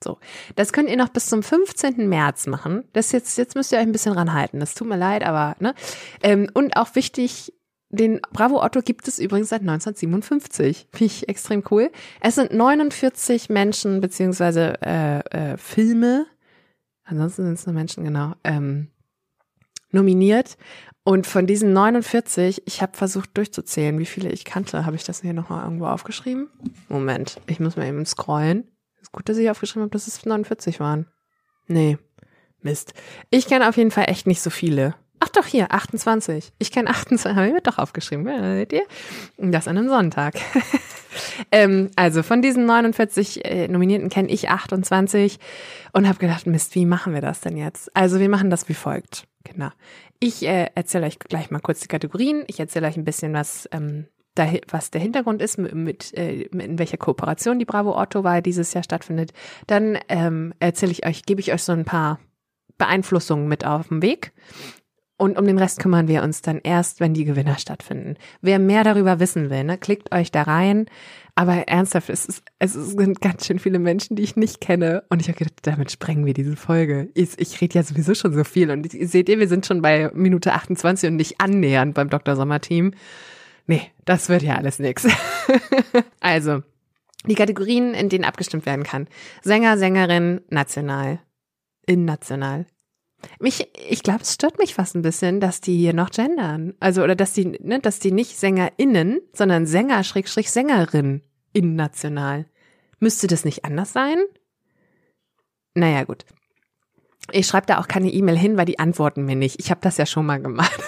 So. Das könnt ihr noch bis zum 15. März machen. Das jetzt, jetzt müsst ihr euch ein bisschen ranhalten. Das tut mir leid, aber, ne? Ähm, und auch wichtig, den Bravo Otto gibt es übrigens seit 1957. Finde ich extrem cool. Es sind 49 Menschen beziehungsweise äh, äh, Filme, ansonsten sind es nur Menschen, genau, ähm, nominiert. Und von diesen 49, ich habe versucht durchzuzählen, wie viele ich kannte. Habe ich das hier nochmal irgendwo aufgeschrieben? Moment, ich muss mal eben scrollen. Gut, dass ich aufgeschrieben habe, dass es 49 waren. Nee. Mist. Ich kenne auf jeden Fall echt nicht so viele. Ach doch, hier, 28. Ich kenne 28, habe ich mir doch aufgeschrieben, seht ihr? Das an einem Sonntag. ähm, also von diesen 49 äh, Nominierten kenne ich 28 und habe gedacht, Mist, wie machen wir das denn jetzt? Also wir machen das wie folgt. Genau. Ich äh, erzähle euch gleich mal kurz die Kategorien. Ich erzähle euch ein bisschen was ähm, was der Hintergrund ist, mit, äh, in welcher Kooperation die Bravo Otto Wahl dieses Jahr stattfindet, dann ähm, erzähle ich euch, gebe ich euch so ein paar Beeinflussungen mit auf den Weg. Und um den Rest kümmern wir uns dann erst, wenn die Gewinner stattfinden. Wer mehr darüber wissen will, ne, klickt euch da rein. Aber ernsthaft, es, ist, es sind ganz schön viele Menschen, die ich nicht kenne. Und ich habe gedacht, damit sprengen wir diese Folge. Ich, ich rede ja sowieso schon so viel. Und seht ihr, wir sind schon bei Minute 28 und nicht annähernd beim Dr. Sommer Team. Nee, das wird ja alles nix. also, die Kategorien, in denen abgestimmt werden kann. Sänger, Sängerin, national. Innational. Mich, ich glaube, es stört mich fast ein bisschen, dass die hier noch gendern. Also, oder dass die, ne, dass die nicht SängerInnen, sondern Sänger, Schrägstrich, Sängerin innational. Müsste das nicht anders sein? Naja, gut. Ich schreibe da auch keine E-Mail hin, weil die antworten mir nicht. Ich habe das ja schon mal gemacht.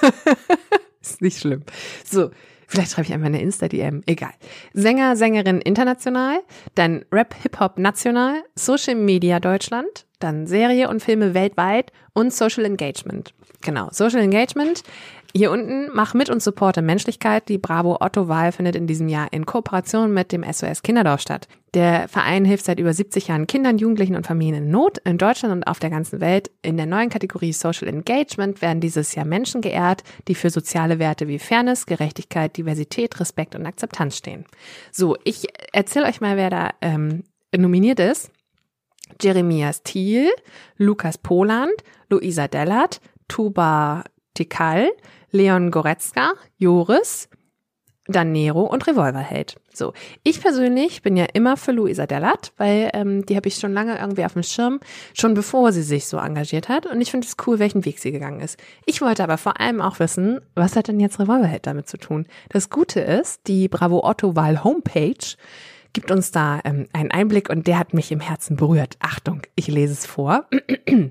Ist nicht schlimm. So, Vielleicht schreibe ich einfach eine Insta-DM. Egal. Sänger, Sängerin international, dann Rap, Hip-Hop national, Social Media Deutschland, dann Serie und Filme weltweit und Social Engagement. Genau, Social Engagement hier unten, mach mit und supporte Menschlichkeit. Die Bravo Otto Wahl findet in diesem Jahr in Kooperation mit dem SOS Kinderdorf statt. Der Verein hilft seit über 70 Jahren Kindern, Jugendlichen und Familien in Not in Deutschland und auf der ganzen Welt. In der neuen Kategorie Social Engagement werden dieses Jahr Menschen geehrt, die für soziale Werte wie Fairness, Gerechtigkeit, Diversität, Respekt und Akzeptanz stehen. So, ich erzähle euch mal, wer da ähm, nominiert ist. Jeremias Thiel, Lukas Poland, Luisa Dellert, Tuba Tikal, Leon Goretzka, Joris, dann Nero und Revolverheld. So, ich persönlich bin ja immer für Luisa Dellert, weil ähm, die habe ich schon lange irgendwie auf dem Schirm, schon bevor sie sich so engagiert hat. Und ich finde es cool, welchen Weg sie gegangen ist. Ich wollte aber vor allem auch wissen, was hat denn jetzt Revolverheld damit zu tun? Das Gute ist, die Bravo Otto Wahl Homepage gibt uns da ähm, einen Einblick und der hat mich im Herzen berührt. Achtung, ich lese es vor.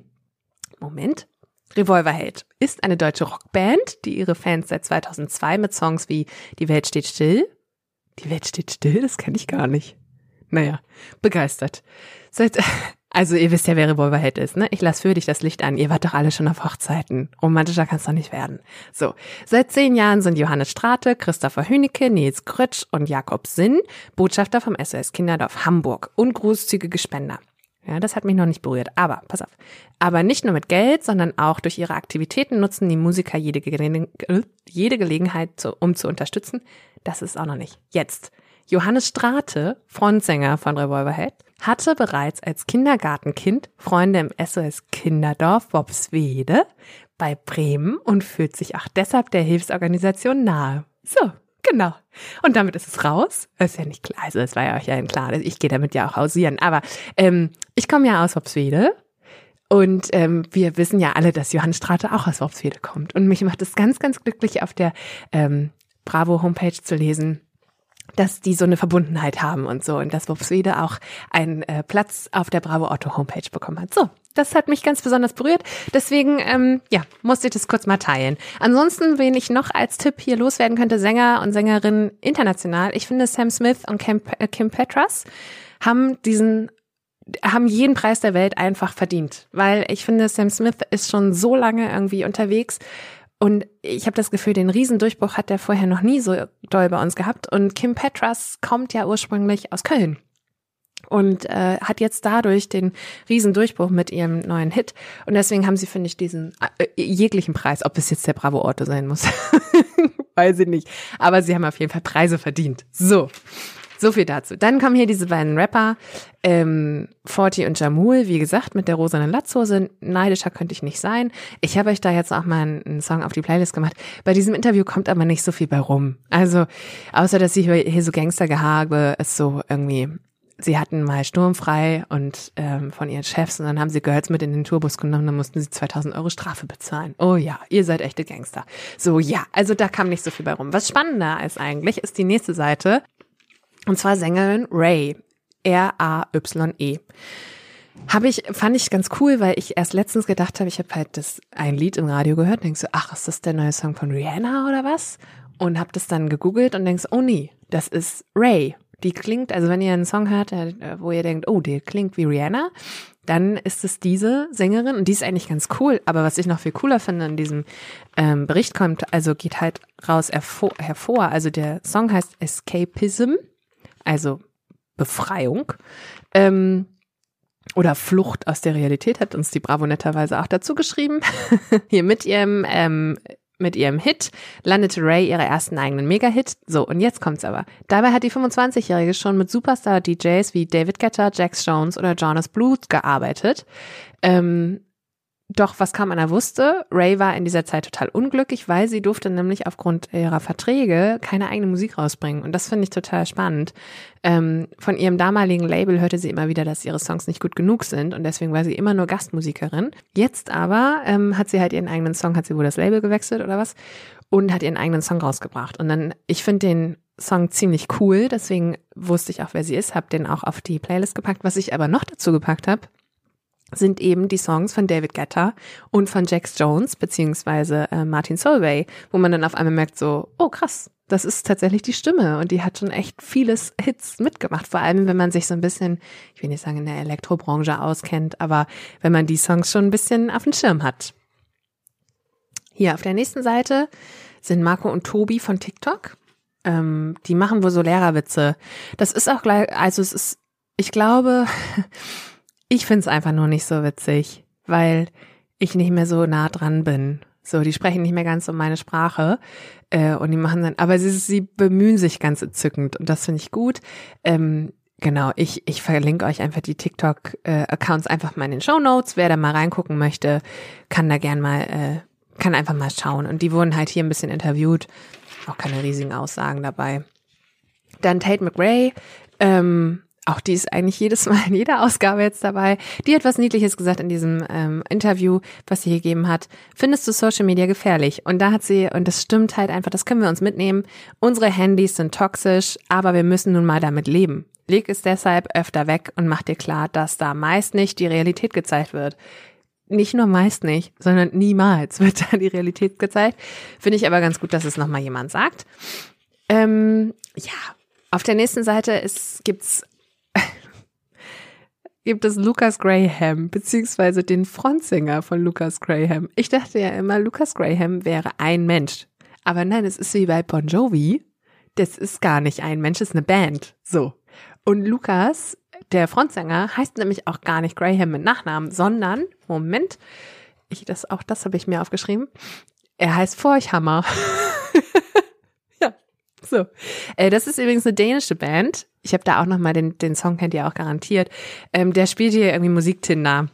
Moment. Revolverheld ist eine deutsche Rockband, die ihre Fans seit 2002 mit Songs wie Die Welt steht still. Die Welt steht still, das kenne ich gar nicht. Naja, begeistert. Seit, also ihr wisst ja, wer Revolverheld ist, ne? Ich lasse für dich das Licht an. Ihr wart doch alle schon auf Hochzeiten. Romantischer kann es doch nicht werden. So, seit zehn Jahren sind Johannes Strate, Christopher Hünecke, Nils Grötsch und Jakob Sinn Botschafter vom SOS Kinderdorf Hamburg und großzügige Spender. Ja, das hat mich noch nicht berührt. Aber, pass auf. Aber nicht nur mit Geld, sondern auch durch ihre Aktivitäten nutzen die Musiker jede, Gele jede Gelegenheit, zu, um zu unterstützen. Das ist auch noch nicht. Jetzt. Johannes Strate, Frontsänger von Revolverhead, hatte bereits als Kindergartenkind Freunde im SOS Kinderdorf Wobswede bei Bremen und fühlt sich auch deshalb der Hilfsorganisation nahe. So, Genau. Und damit ist es raus. ist ja nicht klar. Also es war ja euch ja klar. Ich gehe damit ja auch hausieren. Aber ähm, ich komme ja aus Wopswede. Und ähm, wir wissen ja alle, dass Johann Strate auch aus Worpswede kommt. Und mich macht es ganz, ganz glücklich, auf der ähm, Bravo-Homepage zu lesen, dass die so eine Verbundenheit haben und so und dass Wopswede auch einen äh, Platz auf der Bravo Otto Homepage bekommen hat. So, das hat mich ganz besonders berührt. Deswegen, ähm, ja, musste ich das kurz mal teilen. Ansonsten, wen ich noch als Tipp hier loswerden könnte, Sänger und Sängerinnen international. Ich finde, Sam Smith und Kim, äh, Kim Petras haben diesen haben jeden Preis der Welt einfach verdient, weil ich finde, Sam Smith ist schon so lange irgendwie unterwegs und ich habe das Gefühl, den Riesendurchbruch hat er vorher noch nie so doll bei uns gehabt. Und Kim Petras kommt ja ursprünglich aus Köln und äh, hat jetzt dadurch den Riesendurchbruch mit ihrem neuen Hit. Und deswegen haben sie, finde ich, diesen äh, jeglichen Preis, ob es jetzt der Bravo Orte sein muss, weiß ich nicht. Aber sie haben auf jeden Fall Preise verdient. So. So viel dazu. Dann kommen hier diese beiden Rapper, ähm, Forti und Jamul, wie gesagt, mit der rosanen Latzhose. Neidischer könnte ich nicht sein. Ich habe euch da jetzt auch mal einen Song auf die Playlist gemacht. Bei diesem Interview kommt aber nicht so viel bei rum. Also, außer dass ich hier so Gangstergehabe ist so irgendwie sie hatten mal sturmfrei und ähm, von ihren Chefs und dann haben sie Girls mit in den Tourbus genommen, dann mussten sie 2000 Euro Strafe bezahlen. Oh ja, ihr seid echte Gangster. So ja, also da kam nicht so viel bei rum. Was spannender ist eigentlich, ist die nächste Seite. Und zwar Sängerin Ray. R-A-Y-E. Habe ich, fand ich ganz cool, weil ich erst letztens gedacht habe, ich habe halt das ein Lied im Radio gehört, denkst so, ach, ist das der neue Song von Rihanna oder was? Und habe das dann gegoogelt und denkst, oh nee, das ist Ray. Die klingt, also wenn ihr einen Song hört, äh, wo ihr denkt, oh, der klingt wie Rihanna, dann ist es diese Sängerin und die ist eigentlich ganz cool. Aber was ich noch viel cooler finde in diesem ähm, Bericht kommt, also geht halt raus hervor. Also der Song heißt Escapism also Befreiung. Ähm, oder Flucht aus der Realität hat uns die Bravo netterweise auch dazu geschrieben. Hier mit ihrem ähm, mit ihrem Hit landete Ray ihre ersten eigenen Mega-Hit. So, und jetzt kommt's aber. Dabei hat die 25-Jährige schon mit Superstar-DJs wie David Guetta, Jax Jones oder Jonas Blue gearbeitet. Ähm, doch was kaum einer wusste, Ray war in dieser Zeit total unglücklich, weil sie durfte nämlich aufgrund ihrer Verträge keine eigene Musik rausbringen. Und das finde ich total spannend. Ähm, von ihrem damaligen Label hörte sie immer wieder, dass ihre Songs nicht gut genug sind und deswegen war sie immer nur Gastmusikerin. Jetzt aber ähm, hat sie halt ihren eigenen Song, hat sie wohl das Label gewechselt oder was und hat ihren eigenen Song rausgebracht. Und dann, ich finde den Song ziemlich cool, deswegen wusste ich auch, wer sie ist, habe den auch auf die Playlist gepackt. Was ich aber noch dazu gepackt habe, sind eben die Songs von David Guetta und von Jax Jones beziehungsweise äh, Martin Solveig, wo man dann auf einmal merkt so, oh krass, das ist tatsächlich die Stimme und die hat schon echt vieles Hits mitgemacht. Vor allem, wenn man sich so ein bisschen, ich will nicht sagen in der Elektrobranche auskennt, aber wenn man die Songs schon ein bisschen auf dem Schirm hat. Hier auf der nächsten Seite sind Marco und Tobi von TikTok. Ähm, die machen wohl so Lehrerwitze. Das ist auch gleich, also es ist, ich glaube, ich finde es einfach nur nicht so witzig, weil ich nicht mehr so nah dran bin. So, die sprechen nicht mehr ganz so meine Sprache äh, und die machen dann, aber sie, sie bemühen sich ganz entzückend und das finde ich gut. Ähm, genau, ich, ich verlinke euch einfach die TikTok-Accounts äh, einfach mal in den Show Notes. Wer da mal reingucken möchte, kann da gern mal, äh, kann einfach mal schauen. Und die wurden halt hier ein bisschen interviewt. Auch keine riesigen Aussagen dabei. Dann Tate McRae, ähm, auch die ist eigentlich jedes Mal in jeder Ausgabe jetzt dabei. Die hat was Niedliches gesagt in diesem ähm, Interview, was sie gegeben hat. Findest du Social Media gefährlich? Und da hat sie, und das stimmt halt einfach, das können wir uns mitnehmen. Unsere Handys sind toxisch, aber wir müssen nun mal damit leben. Leg es deshalb öfter weg und mach dir klar, dass da meist nicht die Realität gezeigt wird. Nicht nur meist nicht, sondern niemals wird da die Realität gezeigt. Finde ich aber ganz gut, dass es nochmal jemand sagt. Ähm, ja, auf der nächsten Seite ist, gibt's gibt es Lucas Graham, beziehungsweise den Frontsänger von Lucas Graham. Ich dachte ja immer, Lucas Graham wäre ein Mensch. Aber nein, es ist wie bei Bon Jovi. Das ist gar nicht ein Mensch, es ist eine Band. So. Und Lucas, der Frontsänger, heißt nämlich auch gar nicht Graham mit Nachnamen, sondern, Moment, ich, das, auch das habe ich mir aufgeschrieben. Er heißt Forchhammer. So. Äh, das ist übrigens eine dänische Band. Ich habe da auch nochmal den, den Song kennt ihr auch garantiert. Ähm, der spielt hier irgendwie Musiktinder.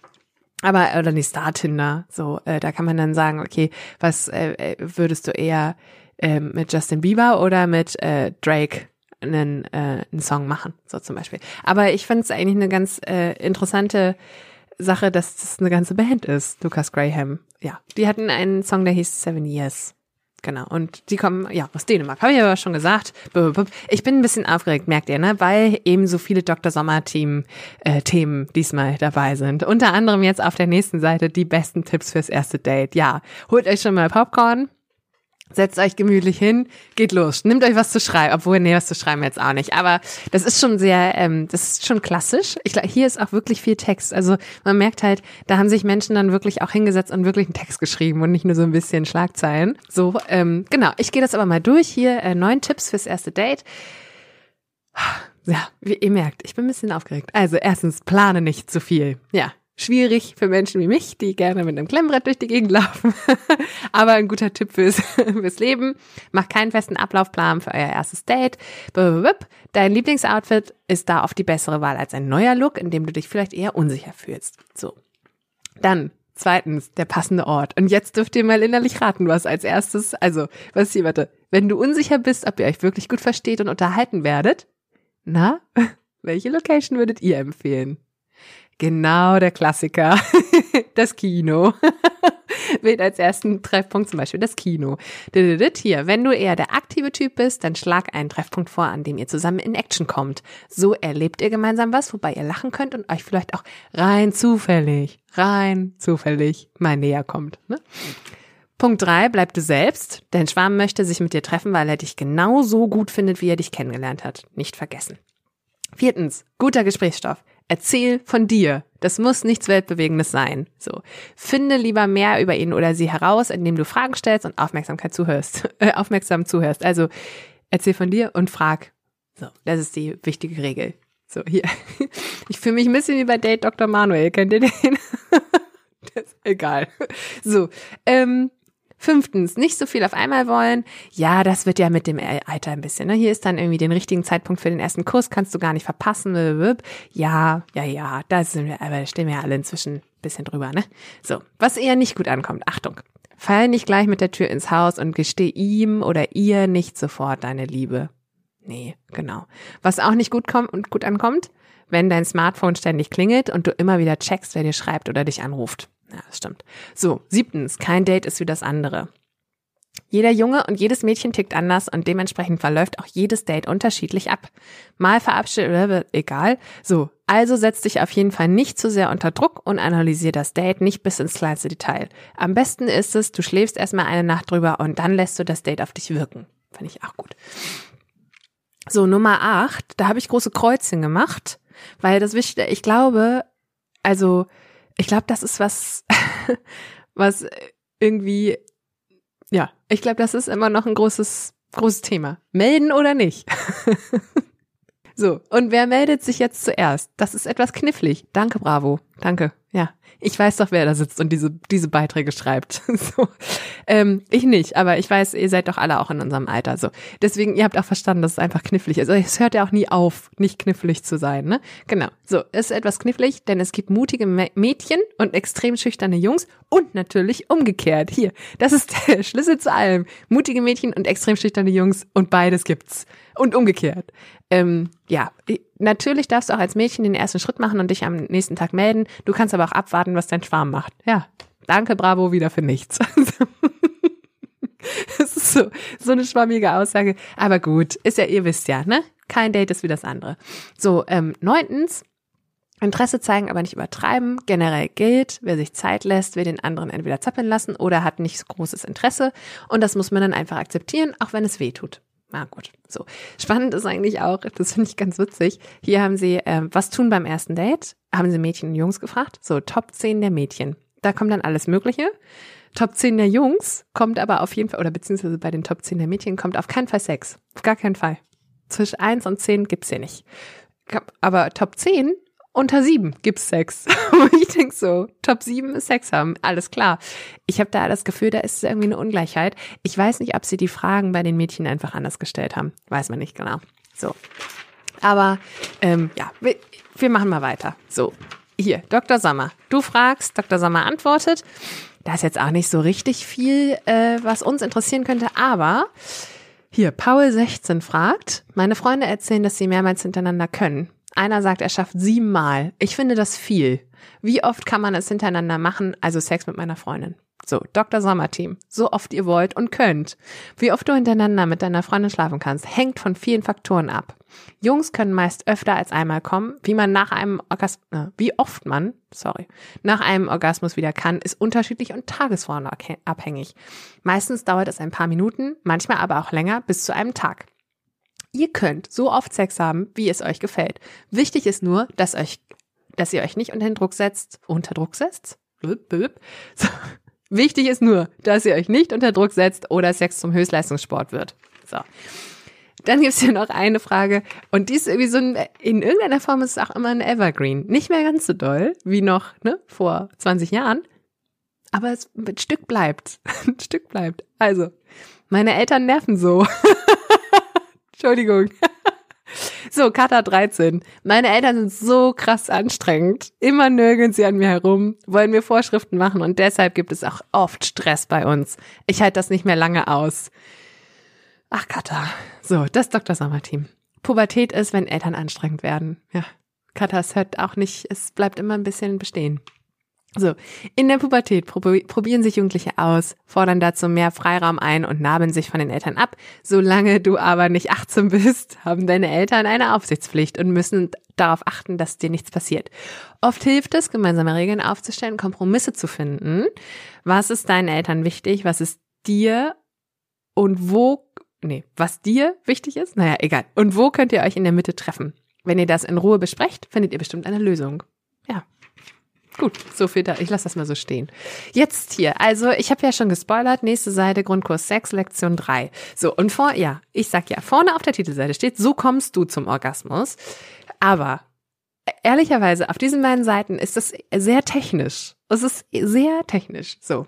Aber, oder nicht Star-Tinder. So, äh, da kann man dann sagen, okay, was äh, äh würdest du eher äh, mit Justin Bieber oder mit äh, Drake einen, äh, einen Song machen, so zum Beispiel. Aber ich fand es eigentlich eine ganz äh, interessante Sache, dass das eine ganze Band ist, Lucas Graham. Ja, die hatten einen Song, der hieß Seven Years. Genau. Und die kommen ja aus Dänemark. Habe ich aber schon gesagt. Ich bin ein bisschen aufgeregt, merkt ihr, ne? Weil eben so viele Dr. Sommer-Team äh, diesmal dabei sind. Unter anderem jetzt auf der nächsten Seite die besten Tipps fürs erste Date. Ja, holt euch schon mal Popcorn Setzt euch gemütlich hin, geht los. Nehmt euch was zu schreiben, obwohl, nee, was zu schreiben jetzt auch nicht. Aber das ist schon sehr, ähm, das ist schon klassisch. Ich glaube, hier ist auch wirklich viel Text. Also man merkt halt, da haben sich Menschen dann wirklich auch hingesetzt und wirklich einen Text geschrieben und nicht nur so ein bisschen Schlagzeilen. So, ähm, genau. Ich gehe das aber mal durch hier. Äh, neun Tipps fürs erste Date. Ja, wie ihr merkt, ich bin ein bisschen aufgeregt. Also erstens, plane nicht zu viel. Ja, schwierig für Menschen wie mich, die gerne mit einem Klemmbrett durch die Gegend laufen. Aber ein guter Tipp fürs, fürs Leben. Mach keinen festen Ablaufplan für euer erstes Date. Dein Lieblingsoutfit ist da oft die bessere Wahl als ein neuer Look, in dem du dich vielleicht eher unsicher fühlst. So. Dann Zweitens, der passende Ort. Und jetzt dürft ihr mal innerlich raten, was als erstes, also, was hier, warte, wenn du unsicher bist, ob ihr euch wirklich gut versteht und unterhalten werdet, na, welche Location würdet ihr empfehlen? Genau, der Klassiker. das Kino. Wählt als ersten Treffpunkt zum Beispiel das Kino. Hier, wenn du eher der aktive Typ bist, dann schlag einen Treffpunkt vor, an dem ihr zusammen in Action kommt. So erlebt ihr gemeinsam was, wobei ihr lachen könnt und euch vielleicht auch rein zufällig, rein zufällig mal näher kommt. Ne? Punkt drei, bleib du selbst. Dein Schwarm möchte sich mit dir treffen, weil er dich genauso gut findet, wie er dich kennengelernt hat. Nicht vergessen. Viertens, guter Gesprächsstoff. Erzähl von dir. Das muss nichts Weltbewegendes sein. So. Finde lieber mehr über ihn oder sie heraus, indem du Fragen stellst und Aufmerksamkeit zuhörst, äh, aufmerksam zuhörst. Also, erzähl von dir und frag. So. Das ist die wichtige Regel. So, hier. Ich fühle mich ein bisschen wie bei Date Dr. Manuel. Kennt ihr den? das egal. So. Ähm, Fünftens, nicht so viel auf einmal wollen. Ja, das wird ja mit dem Alter ein bisschen. Ne? Hier ist dann irgendwie den richtigen Zeitpunkt für den ersten Kurs, kannst du gar nicht verpassen. Ja, ja, ja, da sind wir, aber stehen wir ja alle inzwischen ein bisschen drüber, ne? So, was eher nicht gut ankommt. Achtung. Fall nicht gleich mit der Tür ins Haus und gesteh ihm oder ihr nicht sofort deine Liebe. Nee, genau. Was auch nicht gut kommt und gut ankommt, wenn dein Smartphone ständig klingelt und du immer wieder checkst, wer dir schreibt oder dich anruft. Ja, das stimmt. So, siebtens, kein Date ist wie das andere. Jeder Junge und jedes Mädchen tickt anders und dementsprechend verläuft auch jedes Date unterschiedlich ab. Mal verabschiedet, egal. So, also setz dich auf jeden Fall nicht zu sehr unter Druck und analysier das Date nicht bis ins kleinste Detail. Am besten ist es, du schläfst erstmal eine Nacht drüber und dann lässt du das Date auf dich wirken. Finde ich auch gut. So, Nummer acht, da habe ich große Kreuzchen gemacht, weil das Wichtige, ich glaube, also, ich glaube, das ist was, was irgendwie, ja, ich glaube, das ist immer noch ein großes, großes Thema. Melden oder nicht? so, und wer meldet sich jetzt zuerst? Das ist etwas knifflig. Danke, Bravo. Danke. Ja, ich weiß doch, wer da sitzt und diese, diese Beiträge schreibt. so. ähm, ich nicht, aber ich weiß, ihr seid doch alle auch in unserem Alter. So. Deswegen, ihr habt auch verstanden, dass es einfach knifflig ist. Also es hört ja auch nie auf, nicht knifflig zu sein. Ne? Genau. So, es ist etwas knifflig, denn es gibt mutige Mädchen und extrem schüchterne Jungs und natürlich umgekehrt. Hier, das ist der Schlüssel zu allem. Mutige Mädchen und extrem schüchterne Jungs und beides gibt's. Und umgekehrt. Ähm, ja, natürlich darfst du auch als Mädchen den ersten Schritt machen und dich am nächsten Tag melden. Du kannst aber auch abwarten, was dein Schwarm macht. Ja, danke, bravo, wieder für nichts. das ist so, so eine schwammige Aussage. Aber gut, ist ja, ihr wisst ja, ne? Kein Date ist wie das andere. So, ähm, neuntens, Interesse zeigen, aber nicht übertreiben. Generell gilt, wer sich Zeit lässt, will den anderen entweder zappeln lassen oder hat nicht großes Interesse. Und das muss man dann einfach akzeptieren, auch wenn es weh tut. Na gut, so. Spannend ist eigentlich auch, das finde ich ganz witzig. Hier haben sie, äh, was tun beim ersten Date? Haben sie Mädchen und Jungs gefragt? So, Top 10 der Mädchen. Da kommt dann alles Mögliche. Top 10 der Jungs kommt aber auf jeden Fall, oder beziehungsweise bei den Top 10 der Mädchen kommt auf keinen Fall Sex. Auf gar keinen Fall. Zwischen 1 und 10 gibt's hier nicht. Aber Top 10 unter sieben gibt's Sex. ich denk so, Top sieben ist Sex haben, alles klar. Ich habe da das Gefühl, da ist irgendwie eine Ungleichheit. Ich weiß nicht, ob sie die Fragen bei den Mädchen einfach anders gestellt haben. Weiß man nicht genau. So. Aber ähm, ja, wir, wir machen mal weiter. So, hier, Dr. Sommer. Du fragst, Dr. Sommer antwortet. Da ist jetzt auch nicht so richtig viel, äh, was uns interessieren könnte, aber hier, Paul 16 fragt, meine Freunde erzählen, dass sie mehrmals hintereinander können. Einer sagt, er schafft siebenmal. Ich finde das viel. Wie oft kann man es hintereinander machen? Also Sex mit meiner Freundin. So, Dr. Sommerteam. So oft ihr wollt und könnt. Wie oft du hintereinander mit deiner Freundin schlafen kannst, hängt von vielen Faktoren ab. Jungs können meist öfter als einmal kommen. Wie man nach einem Orgasmus, äh, wie oft man, sorry, nach einem Orgasmus wieder kann, ist unterschiedlich und tagesformabhängig. Meistens dauert es ein paar Minuten, manchmal aber auch länger, bis zu einem Tag. Ihr könnt so oft Sex haben, wie es euch gefällt. Wichtig ist nur, dass euch, dass ihr euch nicht unter Druck setzt, unter Druck setzt. So. Wichtig ist nur, dass ihr euch nicht unter Druck setzt oder Sex zum Höchstleistungssport wird. So. Dann gibt's hier noch eine Frage und die ist irgendwie so ein, in irgendeiner Form ist es auch immer ein Evergreen. Nicht mehr ganz so doll wie noch ne, vor 20 Jahren, aber es, ein Stück bleibt. ein Stück bleibt. Also, meine Eltern nerven so. Entschuldigung. So, Kata 13. Meine Eltern sind so krass anstrengend. Immer nörgeln sie an mir herum, wollen mir Vorschriften machen und deshalb gibt es auch oft Stress bei uns. Ich halte das nicht mehr lange aus. Ach, Kata. So, das Dr. Sommer-Team. Pubertät ist, wenn Eltern anstrengend werden. Ja, Kata, es hört auch nicht, es bleibt immer ein bisschen bestehen. So, in der Pubertät probieren sich Jugendliche aus, fordern dazu mehr Freiraum ein und nabeln sich von den Eltern ab. Solange du aber nicht 18 bist, haben deine Eltern eine Aufsichtspflicht und müssen darauf achten, dass dir nichts passiert. Oft hilft es, gemeinsame Regeln aufzustellen, Kompromisse zu finden. Was ist deinen Eltern wichtig? Was ist dir? Und wo, nee, was dir wichtig ist? Naja, egal. Und wo könnt ihr euch in der Mitte treffen? Wenn ihr das in Ruhe besprecht, findet ihr bestimmt eine Lösung. Ja, Gut, so viel da. Ich lasse das mal so stehen. Jetzt hier. Also, ich habe ja schon gespoilert. Nächste Seite, Grundkurs 6, Lektion 3. So, und vor, ja, ich sag ja, vorne auf der Titelseite steht, so kommst du zum Orgasmus. Aber ehrlicherweise, auf diesen beiden Seiten ist das sehr technisch. Es ist sehr technisch. So.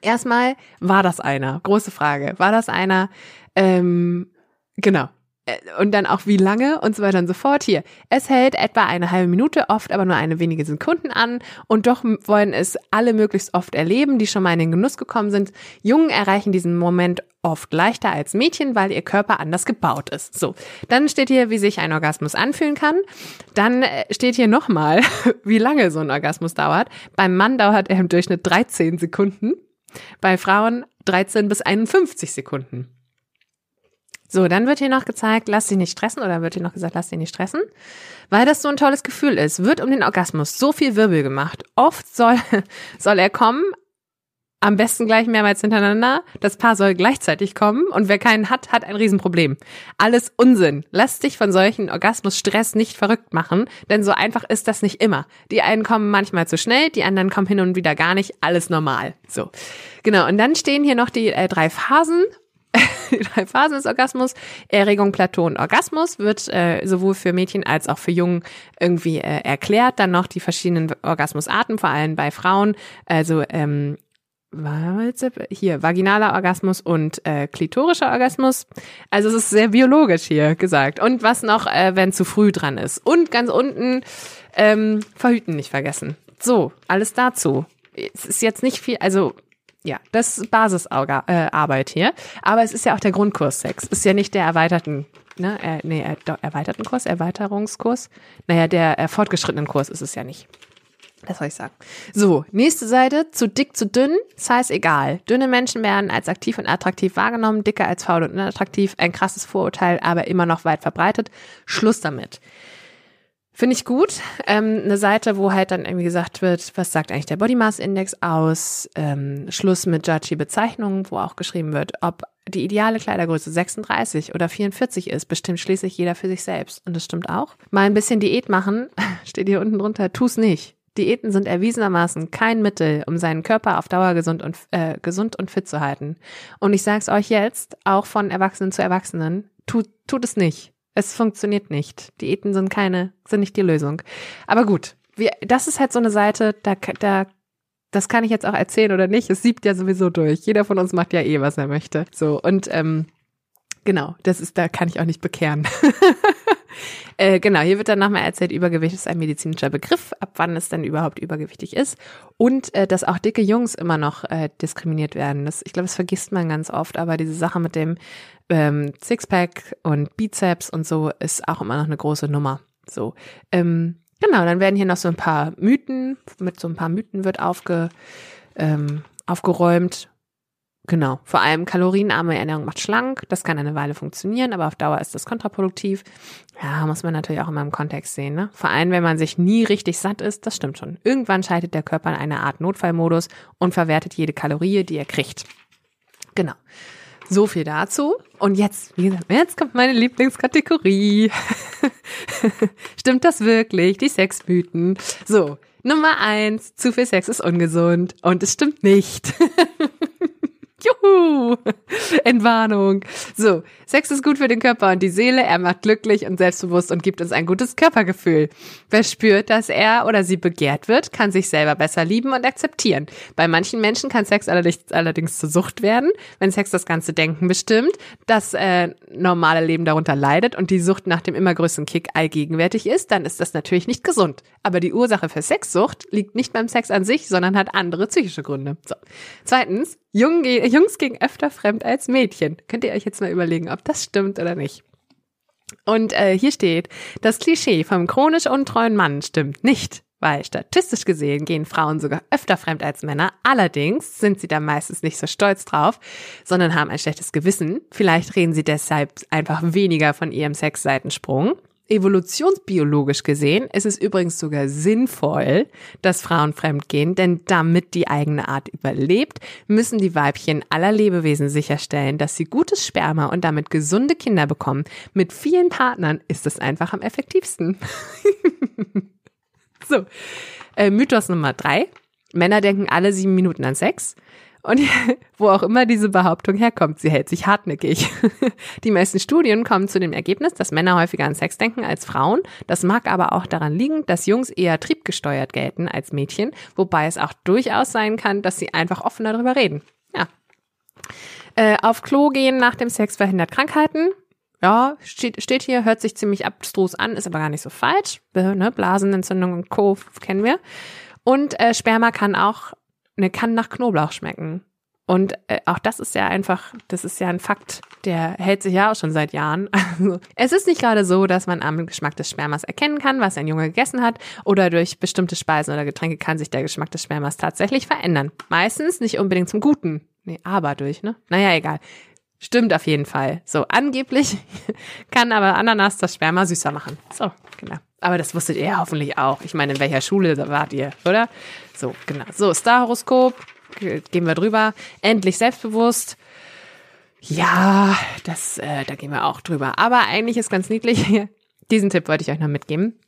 Erstmal, war das einer? Große Frage. War das einer? Ähm, genau. Äh, und dann auch wie lange und so weiter und so fort. Hier, es hält etwa eine halbe Minute, oft aber nur eine wenige Sekunden an und doch wollen es alle möglichst oft erleben, die schon mal in den Genuss gekommen sind. Jungen erreichen diesen Moment oft leichter als Mädchen, weil ihr Körper anders gebaut ist. So, dann steht hier, wie sich ein Orgasmus anfühlen kann. Dann äh, steht hier nochmal, wie lange so ein Orgasmus dauert. Beim Mann dauert er im Durchschnitt 13 Sekunden, bei Frauen 13 bis 51 Sekunden. So, dann wird hier noch gezeigt, lass dich nicht stressen oder wird hier noch gesagt, lass dich nicht stressen, weil das so ein tolles Gefühl ist. Wird um den Orgasmus so viel Wirbel gemacht. Oft soll, soll er kommen, Am besten gleich mehrmals hintereinander. Das Paar soll gleichzeitig kommen und wer keinen hat, hat ein Riesenproblem. Alles Unsinn. Lass dich von solchen Orgasmusstress nicht verrückt machen, denn so einfach ist das nicht immer. Die einen kommen manchmal zu schnell, die anderen kommen hin und wieder gar nicht. Alles normal. So. Genau. Und dann stehen hier noch die äh, drei Phasen die drei Phasen des Orgasmus, Erregung, Plateau und Orgasmus, wird äh, sowohl für Mädchen als auch für Jungen irgendwie äh, erklärt. Dann noch die verschiedenen Orgasmusarten, vor allem bei Frauen, also ähm, hier vaginaler Orgasmus und äh, klitorischer Orgasmus. Also es ist sehr biologisch hier gesagt. Und was noch, äh, wenn zu früh dran ist. Und ganz unten ähm, verhüten nicht vergessen. So, alles dazu. Es ist jetzt nicht viel, also ja, das ist Basisarbeit hier. Aber es ist ja auch der Grundkurs Sex. Ist ja nicht der erweiterten, ne, äh, nee, äh, erweiterten Kurs, Erweiterungskurs. Naja, der äh, fortgeschrittenen Kurs ist es ja nicht. Das soll ich sagen. So, nächste Seite. Zu dick, zu dünn, Size egal. Dünne Menschen werden als aktiv und attraktiv wahrgenommen, dicker als faul und unattraktiv. Ein krasses Vorurteil, aber immer noch weit verbreitet. Schluss damit. Finde ich gut. Ähm, eine Seite, wo halt dann irgendwie gesagt wird, was sagt eigentlich der Body Mass Index aus? Ähm, Schluss mit judgy Bezeichnungen, wo auch geschrieben wird, ob die ideale Kleidergröße 36 oder 44 ist, bestimmt schließlich jeder für sich selbst. Und das stimmt auch. Mal ein bisschen Diät machen, steht hier unten drunter, tu's nicht. Diäten sind erwiesenermaßen kein Mittel, um seinen Körper auf Dauer gesund und, äh, gesund und fit zu halten. Und ich sage es euch jetzt, auch von Erwachsenen zu Erwachsenen, tut, tut es nicht. Es funktioniert nicht. Diäten sind keine, sind nicht die Lösung. Aber gut, wir, das ist halt so eine Seite, da, da, das kann ich jetzt auch erzählen oder nicht. Es siebt ja sowieso durch. Jeder von uns macht ja eh, was er möchte. So, und ähm, genau, das ist, da kann ich auch nicht bekehren. Äh, genau, hier wird dann nochmal erzählt, Übergewicht ist ein medizinischer Begriff, ab wann es denn überhaupt übergewichtig ist. Und äh, dass auch dicke Jungs immer noch äh, diskriminiert werden. Das, ich glaube, das vergisst man ganz oft, aber diese Sache mit dem ähm, Sixpack und Bizeps und so ist auch immer noch eine große Nummer. So. Ähm, genau, dann werden hier noch so ein paar Mythen, mit so ein paar Mythen wird aufge, ähm, aufgeräumt Genau, vor allem kalorienarme Ernährung macht schlank. Das kann eine Weile funktionieren, aber auf Dauer ist das kontraproduktiv. Ja, muss man natürlich auch immer im Kontext sehen. Ne? Vor allem, wenn man sich nie richtig satt ist, das stimmt schon. Irgendwann schaltet der Körper in eine Art Notfallmodus und verwertet jede Kalorie, die er kriegt. Genau. So viel dazu. Und jetzt, wie gesagt, jetzt kommt meine Lieblingskategorie. Stimmt das wirklich? Die Sexmythen. So, Nummer eins, zu viel Sex ist ungesund. Und es stimmt nicht. Juhu! Entwarnung. So, Sex ist gut für den Körper und die Seele. Er macht glücklich und selbstbewusst und gibt uns ein gutes Körpergefühl. Wer spürt, dass er oder sie begehrt wird, kann sich selber besser lieben und akzeptieren. Bei manchen Menschen kann Sex allerdings, allerdings zur Sucht werden, wenn Sex das ganze Denken bestimmt, das äh, normale Leben darunter leidet und die Sucht nach dem immer größeren Kick allgegenwärtig ist, dann ist das natürlich nicht gesund. Aber die Ursache für Sexsucht liegt nicht beim Sex an sich, sondern hat andere psychische Gründe. So. Zweitens, Jung, Jungs gehen öfter fremd als Mädchen. Könnt ihr euch jetzt mal überlegen, ob das stimmt oder nicht. Und äh, hier steht, das Klischee vom chronisch untreuen Mann stimmt nicht, weil statistisch gesehen gehen Frauen sogar öfter fremd als Männer. Allerdings sind sie da meistens nicht so stolz drauf, sondern haben ein schlechtes Gewissen. Vielleicht reden sie deshalb einfach weniger von ihrem Sexseitensprung. Evolutionsbiologisch gesehen ist es übrigens sogar sinnvoll, dass Frauen fremdgehen, denn damit die eigene Art überlebt, müssen die Weibchen aller Lebewesen sicherstellen, dass sie gutes Sperma und damit gesunde Kinder bekommen. Mit vielen Partnern ist es einfach am effektivsten. so, äh, Mythos Nummer drei. Männer denken alle sieben Minuten an Sex. Und wo auch immer diese Behauptung herkommt, sie hält sich hartnäckig. Die meisten Studien kommen zu dem Ergebnis, dass Männer häufiger an Sex denken als Frauen. Das mag aber auch daran liegen, dass Jungs eher triebgesteuert gelten als Mädchen, wobei es auch durchaus sein kann, dass sie einfach offener darüber reden. Ja. Äh, auf Klo gehen nach dem Sex verhindert Krankheiten. Ja, steht, steht hier, hört sich ziemlich abstrus an, ist aber gar nicht so falsch. Ne? Blasenentzündung und Co. kennen wir. Und äh, Sperma kann auch eine kann nach Knoblauch schmecken. Und äh, auch das ist ja einfach, das ist ja ein Fakt, der hält sich ja auch schon seit Jahren. Also, es ist nicht gerade so, dass man am Geschmack des Spermas erkennen kann, was ein Junge gegessen hat, oder durch bestimmte Speisen oder Getränke kann sich der Geschmack des Spermas tatsächlich verändern. Meistens nicht unbedingt zum Guten. Nee, aber durch, ne? Naja, egal. Stimmt auf jeden Fall. So, angeblich kann aber Ananas das Sperma süßer machen. So, genau. Aber das wusstet ihr hoffentlich auch. Ich meine, in welcher Schule wart ihr, oder? So, genau. So, Starhoroskop. gehen wir drüber. Endlich selbstbewusst. Ja, das, äh, da gehen wir auch drüber. Aber eigentlich ist ganz niedlich. Diesen Tipp wollte ich euch noch mitgeben.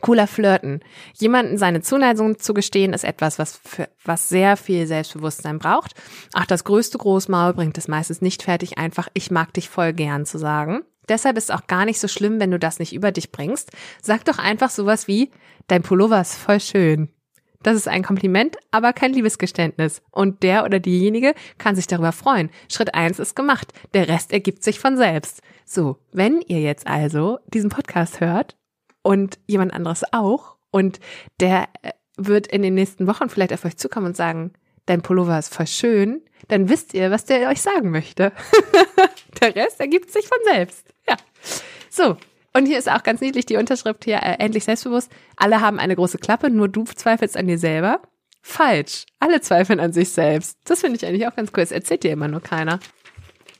Cooler Flirten. Jemanden seine Zuneigung zu gestehen, ist etwas, was, für, was sehr viel Selbstbewusstsein braucht. Ach, das größte Großmaul bringt es meistens nicht fertig, einfach ich mag dich voll gern zu sagen. Deshalb ist auch gar nicht so schlimm, wenn du das nicht über dich bringst. Sag doch einfach sowas wie, dein Pullover ist voll schön. Das ist ein Kompliment, aber kein Liebesgeständnis. Und der oder diejenige kann sich darüber freuen. Schritt eins ist gemacht. Der Rest ergibt sich von selbst. So, wenn ihr jetzt also diesen Podcast hört und jemand anderes auch und der äh, wird in den nächsten Wochen vielleicht auf euch zukommen und sagen, dein Pullover ist voll schön, dann wisst ihr, was der euch sagen möchte. der Rest ergibt sich von selbst. Ja. So. Und hier ist auch ganz niedlich die Unterschrift hier, äh, endlich selbstbewusst. Alle haben eine große Klappe, nur du zweifelst an dir selber. Falsch. Alle zweifeln an sich selbst. Das finde ich eigentlich auch ganz cool. Das erzählt dir immer nur keiner.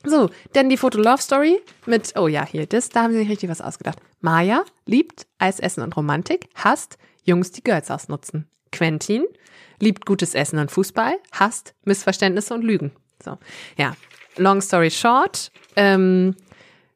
So, denn die Foto-Love-Story mit, oh ja, hier, das, da haben sie sich richtig was ausgedacht. Maya liebt Eisessen und Romantik, hasst Jungs, die Girls ausnutzen. Quentin liebt gutes Essen und Fußball, hasst Missverständnisse und Lügen. So, ja. Long story short, ähm,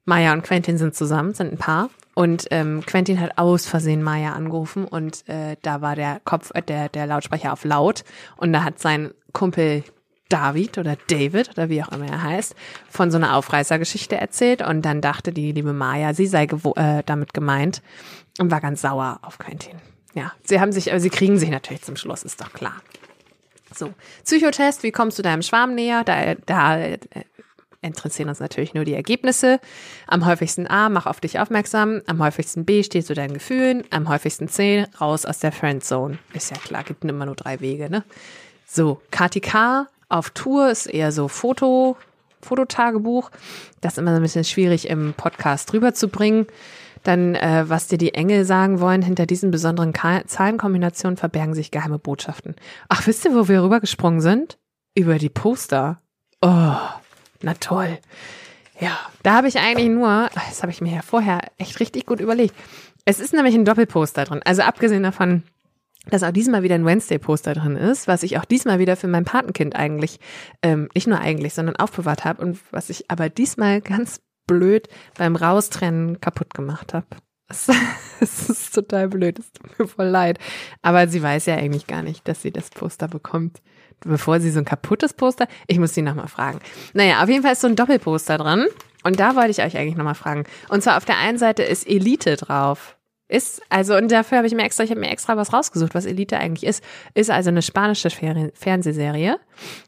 Maya und Quentin sind zusammen, sind ein Paar. Und ähm, Quentin hat aus Versehen Maya angerufen und äh, da war der Kopf, äh, der, der Lautsprecher auf laut und da hat sein Kumpel David oder David oder wie auch immer er heißt, von so einer Aufreißergeschichte erzählt und dann dachte die liebe Maya, sie sei äh, damit gemeint und war ganz sauer auf Quentin. Ja, sie haben sich, aber sie kriegen sich natürlich zum Schluss, ist doch klar. So, Psychotest, wie kommst du deinem Schwarm näher? Da, da äh, interessieren uns natürlich nur die Ergebnisse. Am häufigsten A, mach auf dich aufmerksam. Am häufigsten B, stehst du deinen Gefühlen. Am häufigsten C, raus aus der Friendzone. Ist ja klar, gibt immer nur drei Wege, ne? So, KTK, auf Tour ist eher so Foto, Fototagebuch. Das ist immer so ein bisschen schwierig im Podcast rüberzubringen. Dann, äh, was dir die Engel sagen wollen, hinter diesen besonderen Ka Zahlenkombinationen verbergen sich geheime Botschaften. Ach, wisst ihr, wo wir rübergesprungen sind? Über die Poster. Oh, na toll. Ja, da habe ich eigentlich nur, das habe ich mir ja vorher echt richtig gut überlegt. Es ist nämlich ein Doppelposter drin. Also abgesehen davon, dass auch diesmal wieder ein Wednesday-Poster drin ist, was ich auch diesmal wieder für mein Patenkind eigentlich, ähm, nicht nur eigentlich, sondern aufbewahrt habe und was ich aber diesmal ganz blöd beim Raustrennen kaputt gemacht habe. Es ist total blöd, es tut mir voll leid. Aber sie weiß ja eigentlich gar nicht, dass sie das Poster bekommt. Bevor sie so ein kaputtes Poster, ich muss sie nochmal fragen. Naja, auf jeden Fall ist so ein Doppelposter drin. Und da wollte ich euch eigentlich nochmal fragen. Und zwar auf der einen Seite ist Elite drauf. Ist, also, und dafür habe ich mir extra, ich habe mir extra was rausgesucht, was Elite eigentlich ist. Ist also eine spanische Fernsehserie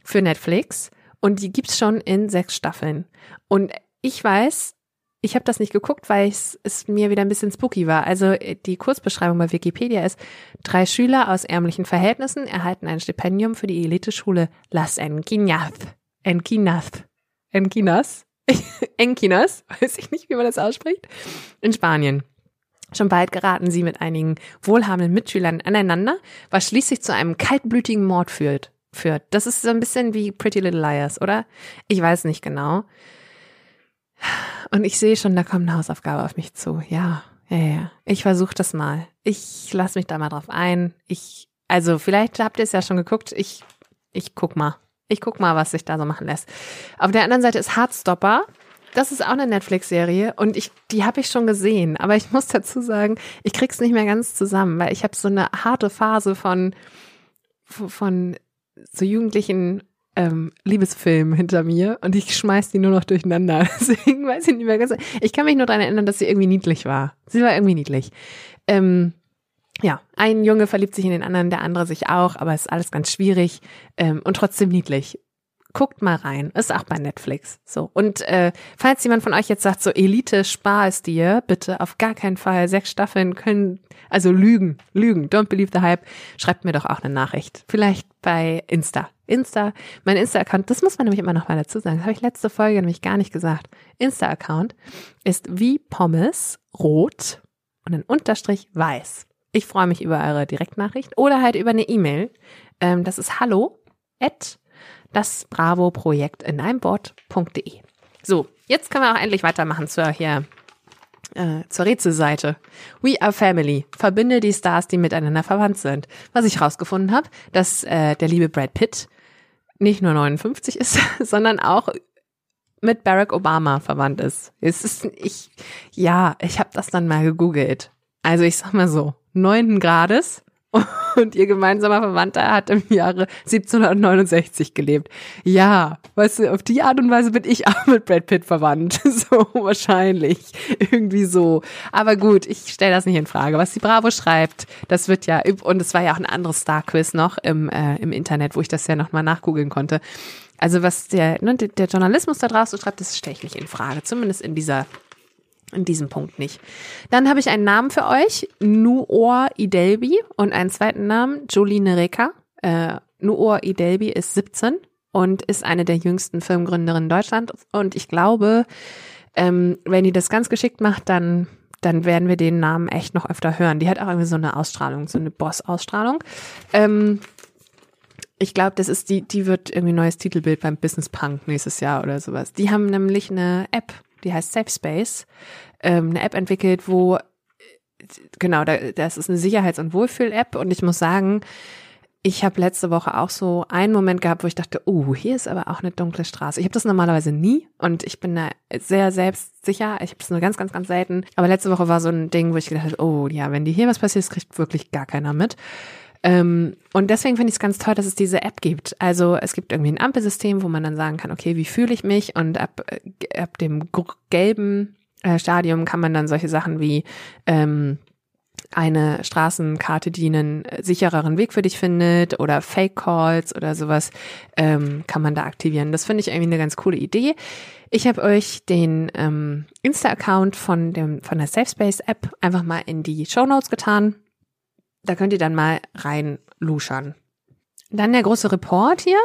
für Netflix. Und die gibt's schon in sechs Staffeln. Und ich weiß, ich habe das nicht geguckt, weil es, mir wieder ein bisschen spooky war. Also äh, die Kurzbeschreibung bei Wikipedia ist, drei Schüler aus ärmlichen Verhältnissen erhalten ein Stipendium für die Eliteschule Las Enquinas. Enquinas. Enquinas? Enquinas? Weiß ich nicht, wie man das ausspricht. In Spanien. Schon bald geraten sie mit einigen wohlhabenden Mitschülern aneinander, was schließlich zu einem kaltblütigen Mord führt. führt. Das ist so ein bisschen wie Pretty Little Liars, oder? Ich weiß nicht genau. Und ich sehe schon, da kommt eine Hausaufgabe auf mich zu. Ja, ja, ja. Ich versuche das mal. Ich lasse mich da mal drauf ein. Ich, also vielleicht habt ihr es ja schon geguckt. Ich, ich guck mal. Ich guck mal, was sich da so machen lässt. Auf der anderen Seite ist Heartstopper. Das ist auch eine Netflix-Serie und ich, die habe ich schon gesehen. Aber ich muss dazu sagen, ich krieg's nicht mehr ganz zusammen, weil ich habe so eine harte Phase von von so jugendlichen ähm, Liebesfilmen hinter mir und ich schmeiß die nur noch durcheinander. Deswegen weiß ich nicht mehr ganz. Ich kann mich nur daran erinnern, dass sie irgendwie niedlich war. Sie war irgendwie niedlich. Ähm, ja, ein Junge verliebt sich in den anderen, der andere sich auch, aber es ist alles ganz schwierig ähm, und trotzdem niedlich guckt mal rein. Ist auch bei Netflix. So. Und äh, falls jemand von euch jetzt sagt, so Elite, spar es dir, bitte auf gar keinen Fall. Sechs Staffeln können, also lügen, lügen. Don't believe the hype. Schreibt mir doch auch eine Nachricht. Vielleicht bei Insta. Insta, mein Insta-Account, das muss man nämlich immer noch mal dazu sagen. Das habe ich letzte Folge nämlich gar nicht gesagt. Insta-Account ist wie Pommes rot und ein Unterstrich weiß. Ich freue mich über eure Direktnachricht oder halt über eine E-Mail. Ähm, das ist hallo at das Bravo-Projekt in einem Wort.de. So, jetzt können wir auch endlich weitermachen zur hier äh, zur Rätselseite. We are Family. Verbinde die Stars, die miteinander verwandt sind. Was ich rausgefunden habe, dass äh, der liebe Brad Pitt nicht nur 59 ist, sondern auch mit Barack Obama verwandt ist. Es ist ich ja, ich habe das dann mal gegoogelt. Also ich sag mal so, neunten Grades und ihr gemeinsamer Verwandter hat im Jahre 1769 gelebt. Ja, weißt du, auf die Art und Weise bin ich auch mit Brad Pitt verwandt. So wahrscheinlich. Irgendwie so. Aber gut, ich stelle das nicht in Frage. Was die Bravo schreibt, das wird ja, und es war ja auch ein anderes Star-Quiz noch im, äh, im Internet, wo ich das ja nochmal nachgoogeln konnte. Also was der, ne, der Journalismus da draußen schreibt, das stelle ich nicht in Frage. Zumindest in dieser in diesem Punkt nicht. Dann habe ich einen Namen für euch, Nuor Idelbi und einen zweiten Namen, Jolene Reka. Äh, Nuor Idelbi ist 17 und ist eine der jüngsten Firmengründerinnen Deutschlands. Und ich glaube, ähm, wenn die das ganz geschickt macht, dann dann werden wir den Namen echt noch öfter hören. Die hat auch irgendwie so eine Ausstrahlung, so eine Boss-Ausstrahlung. Ähm, ich glaube, das ist die, die wird irgendwie neues Titelbild beim Business Punk nächstes Jahr oder sowas. Die haben nämlich eine App die heißt Safe Space, ähm, eine App entwickelt, wo genau, da, das ist eine Sicherheits- und Wohlfühl-App und ich muss sagen, ich habe letzte Woche auch so einen Moment gehabt, wo ich dachte, oh, hier ist aber auch eine dunkle Straße. Ich habe das normalerweise nie und ich bin da sehr selbstsicher. Ich habe es nur ganz, ganz, ganz selten. Aber letzte Woche war so ein Ding, wo ich gedacht habe, oh ja, wenn dir hier was passiert, das kriegt wirklich gar keiner mit. Ähm, und deswegen finde ich es ganz toll, dass es diese App gibt. Also es gibt irgendwie ein Ampelsystem, wo man dann sagen kann, okay, wie fühle ich mich? Und ab, äh, ab dem gelben äh, Stadium kann man dann solche Sachen wie ähm, eine Straßenkarte, die einen sichereren Weg für dich findet oder Fake Calls oder sowas, ähm, kann man da aktivieren. Das finde ich irgendwie eine ganz coole Idee. Ich habe euch den ähm, Insta-Account von dem von der Safe Space App einfach mal in die Show Notes getan. Da könnt ihr dann mal rein luschern. Dann der große Report hier.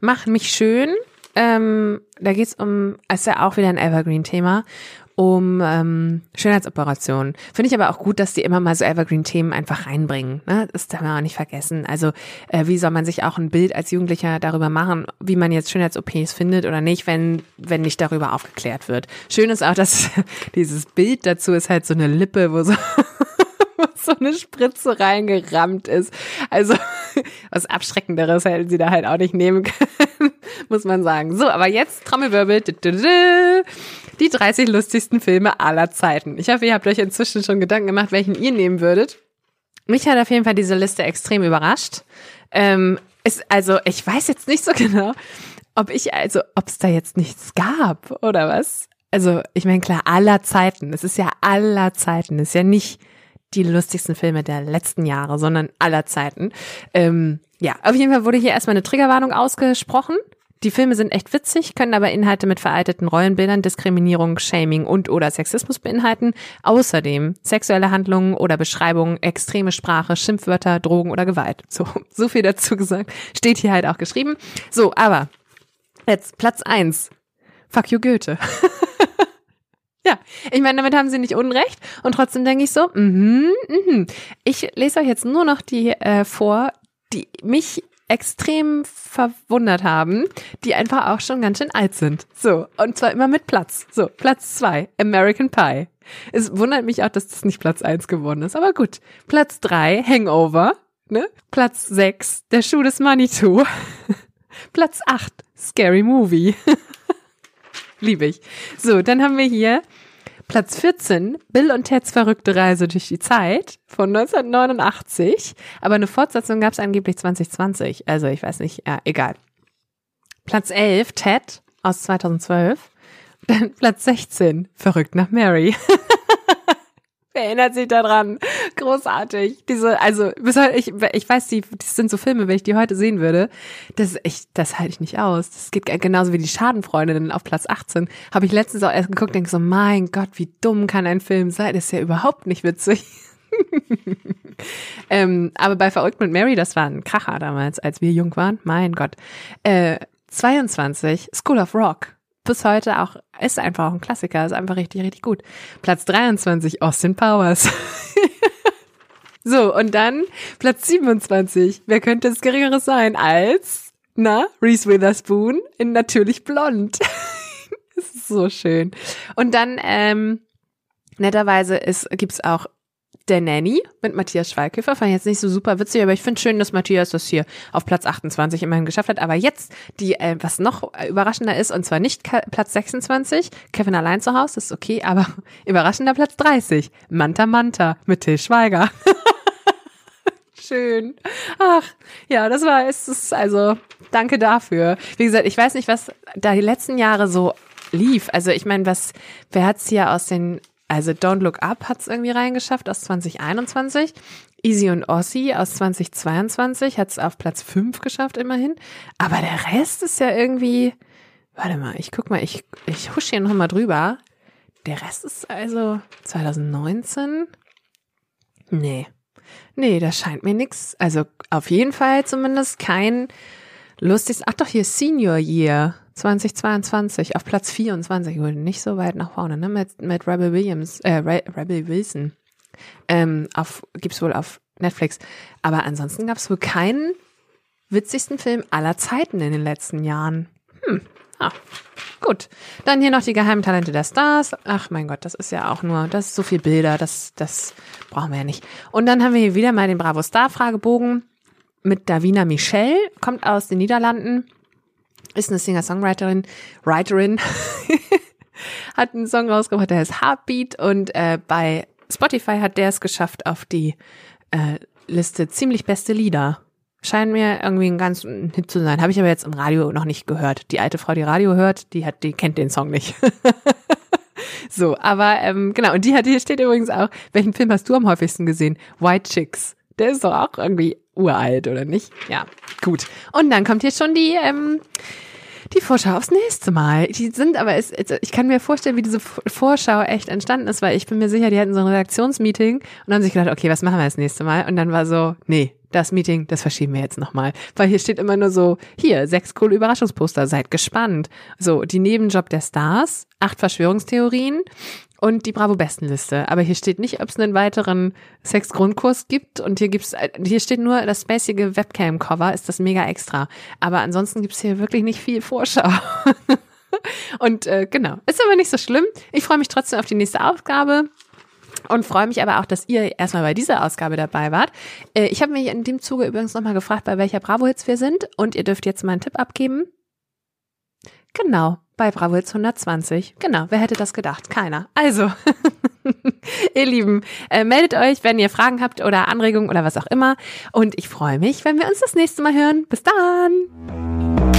Mach mich schön. Ähm, da geht's um, ist ja auch wieder ein Evergreen-Thema, um ähm, Schönheitsoperationen. Finde ich aber auch gut, dass die immer mal so Evergreen-Themen einfach reinbringen. Ne? Das darf man auch nicht vergessen. Also äh, wie soll man sich auch ein Bild als Jugendlicher darüber machen, wie man jetzt Schönheits-OPs findet oder nicht, wenn, wenn nicht darüber aufgeklärt wird. Schön ist auch, dass dieses Bild dazu ist halt so eine Lippe, wo so so eine Spritze reingerammt ist. Also was Abschreckenderes hätten sie da halt auch nicht nehmen können, muss man sagen. So, aber jetzt Trommelwirbel. Die 30 lustigsten Filme aller Zeiten. Ich hoffe, ihr habt euch inzwischen schon Gedanken gemacht, welchen ihr nehmen würdet. Mich hat auf jeden Fall diese Liste extrem überrascht. Ähm, ist, also, ich weiß jetzt nicht so genau, ob ich, also, ob es da jetzt nichts gab oder was. Also, ich meine, klar, aller Zeiten. Es ist ja aller Zeiten. Es ist ja nicht die lustigsten Filme der letzten Jahre, sondern aller Zeiten. Ähm, ja, auf jeden Fall wurde hier erstmal eine Triggerwarnung ausgesprochen. Die Filme sind echt witzig, können aber Inhalte mit veralteten Rollenbildern, Diskriminierung, Shaming und oder Sexismus beinhalten. Außerdem sexuelle Handlungen oder Beschreibungen, extreme Sprache, Schimpfwörter, Drogen oder Gewalt. So, so viel dazu gesagt. Steht hier halt auch geschrieben. So, aber jetzt Platz eins. Fuck you Goethe. Ja, ich meine, damit haben sie nicht Unrecht. Und trotzdem denke ich so, mhm, mhm. Ich lese euch jetzt nur noch die äh, vor, die mich extrem verwundert haben, die einfach auch schon ganz schön alt sind. So, und zwar immer mit Platz. So, Platz zwei, American Pie. Es wundert mich auch, dass das nicht Platz eins geworden ist, aber gut. Platz drei, Hangover. Ne? Platz sechs, Der Schuh des Manitou. Platz acht, Scary Movie. Liebe ich. So, dann haben wir hier Platz 14, Bill und Teds verrückte Reise durch die Zeit von 1989. Aber eine Fortsetzung gab es angeblich 2020. Also ich weiß nicht, ja, egal. Platz 11, Ted aus 2012. Dann Platz 16, Verrückt nach Mary. Wer erinnert sich daran? Großartig. Diese, also, ich, ich weiß, die, das sind so Filme, wenn ich die heute sehen würde, das ich, das halte ich nicht aus. Das geht genauso wie die Schadenfreundinnen auf Platz 18. Habe ich letztens auch erst geguckt, denke so, mein Gott, wie dumm kann ein Film sein? Das ist ja überhaupt nicht witzig. ähm, aber bei Verrückt mit Mary, das war ein Kracher damals, als wir jung waren. Mein Gott. Äh, 22, School of Rock bis heute auch, ist einfach auch ein Klassiker, ist einfach richtig, richtig gut. Platz 23, Austin Powers. so, und dann Platz 27, wer könnte es geringeres sein als, na, Reese Witherspoon in Natürlich Blond. das ist so schön. Und dann, ähm, netterweise ist, gibt's auch der Nanny mit Matthias Schweighöfer. Fand ich jetzt nicht so super witzig, aber ich finde schön, dass Matthias das hier auf Platz 28 immerhin geschafft hat. Aber jetzt, die, äh, was noch überraschender ist, und zwar nicht Platz 26, Kevin allein zu Hause, ist okay, aber überraschender Platz 30, Manta Manta mit Till Schweiger. Schön. Ach, ja, das war es. Ist also, danke dafür. Wie gesagt, ich weiß nicht, was da die letzten Jahre so lief. Also ich meine, was, wer hat's hier aus den also Don't Look Up hat es irgendwie reingeschafft aus 2021. Easy und Ossi aus 2022 hat es auf Platz 5 geschafft immerhin. Aber der Rest ist ja irgendwie, warte mal, ich guck mal, ich, ich husch hier nochmal drüber. Der Rest ist also 2019. Nee. Nee, da scheint mir nix. Also auf jeden Fall zumindest kein lustiges. Ach doch, hier Senior Year. 2022 auf Platz 24, nicht so weit nach vorne, ne? Mit, mit Rebel Williams, äh, Rebel Wilson. Ähm, auf, gibt's wohl auf Netflix. Aber ansonsten gab's wohl keinen witzigsten Film aller Zeiten in den letzten Jahren. Hm, ah, gut. Dann hier noch die geheimen Talente der Stars. Ach mein Gott, das ist ja auch nur, das ist so viel Bilder, das, das brauchen wir ja nicht. Und dann haben wir hier wieder mal den Bravo Star Fragebogen mit Davina Michel, kommt aus den Niederlanden ist eine Singer-Songwriterin, Writerin, hat einen Song rausgebracht, der heißt Heartbeat und äh, bei Spotify hat der es geschafft auf die äh, Liste ziemlich beste Lieder. Scheint mir irgendwie ein ganz Hit zu sein. Habe ich aber jetzt im Radio noch nicht gehört. Die alte Frau, die Radio hört, die hat, die kennt den Song nicht. so, aber ähm, genau, und die hat, hier steht übrigens auch, welchen Film hast du am häufigsten gesehen? White Chicks. Der ist doch auch irgendwie uralt, oder nicht? Ja, gut. Und dann kommt hier schon die, ähm, die Vorschau aufs nächste Mal. Die sind aber, es, ich kann mir vorstellen, wie diese Vorschau echt entstanden ist, weil ich bin mir sicher, die hatten so ein Redaktionsmeeting und haben sich gedacht, okay, was machen wir das nächste Mal? Und dann war so, nee, das Meeting, das verschieben wir jetzt nochmal. Weil hier steht immer nur so, hier, sechs coole Überraschungsposter, seid gespannt. So, die Nebenjob der Stars, acht Verschwörungstheorien, und die Bravo-Bestenliste. Aber hier steht nicht, ob es einen weiteren Sex-Grundkurs gibt. Und hier gibt's, hier steht nur das spacige Webcam-Cover, ist das mega extra. Aber ansonsten gibt's hier wirklich nicht viel Vorschau. und äh, genau, ist aber nicht so schlimm. Ich freue mich trotzdem auf die nächste Aufgabe. Und freue mich aber auch, dass ihr erstmal bei dieser Ausgabe dabei wart. Äh, ich habe mich in dem Zuge übrigens nochmal gefragt, bei welcher Bravo-Hits wir sind. Und ihr dürft jetzt mal einen Tipp abgeben. Genau, bei Bravo Hits 120. Genau, wer hätte das gedacht? Keiner. Also, ihr Lieben, äh, meldet euch, wenn ihr Fragen habt oder Anregungen oder was auch immer. Und ich freue mich, wenn wir uns das nächste Mal hören. Bis dann!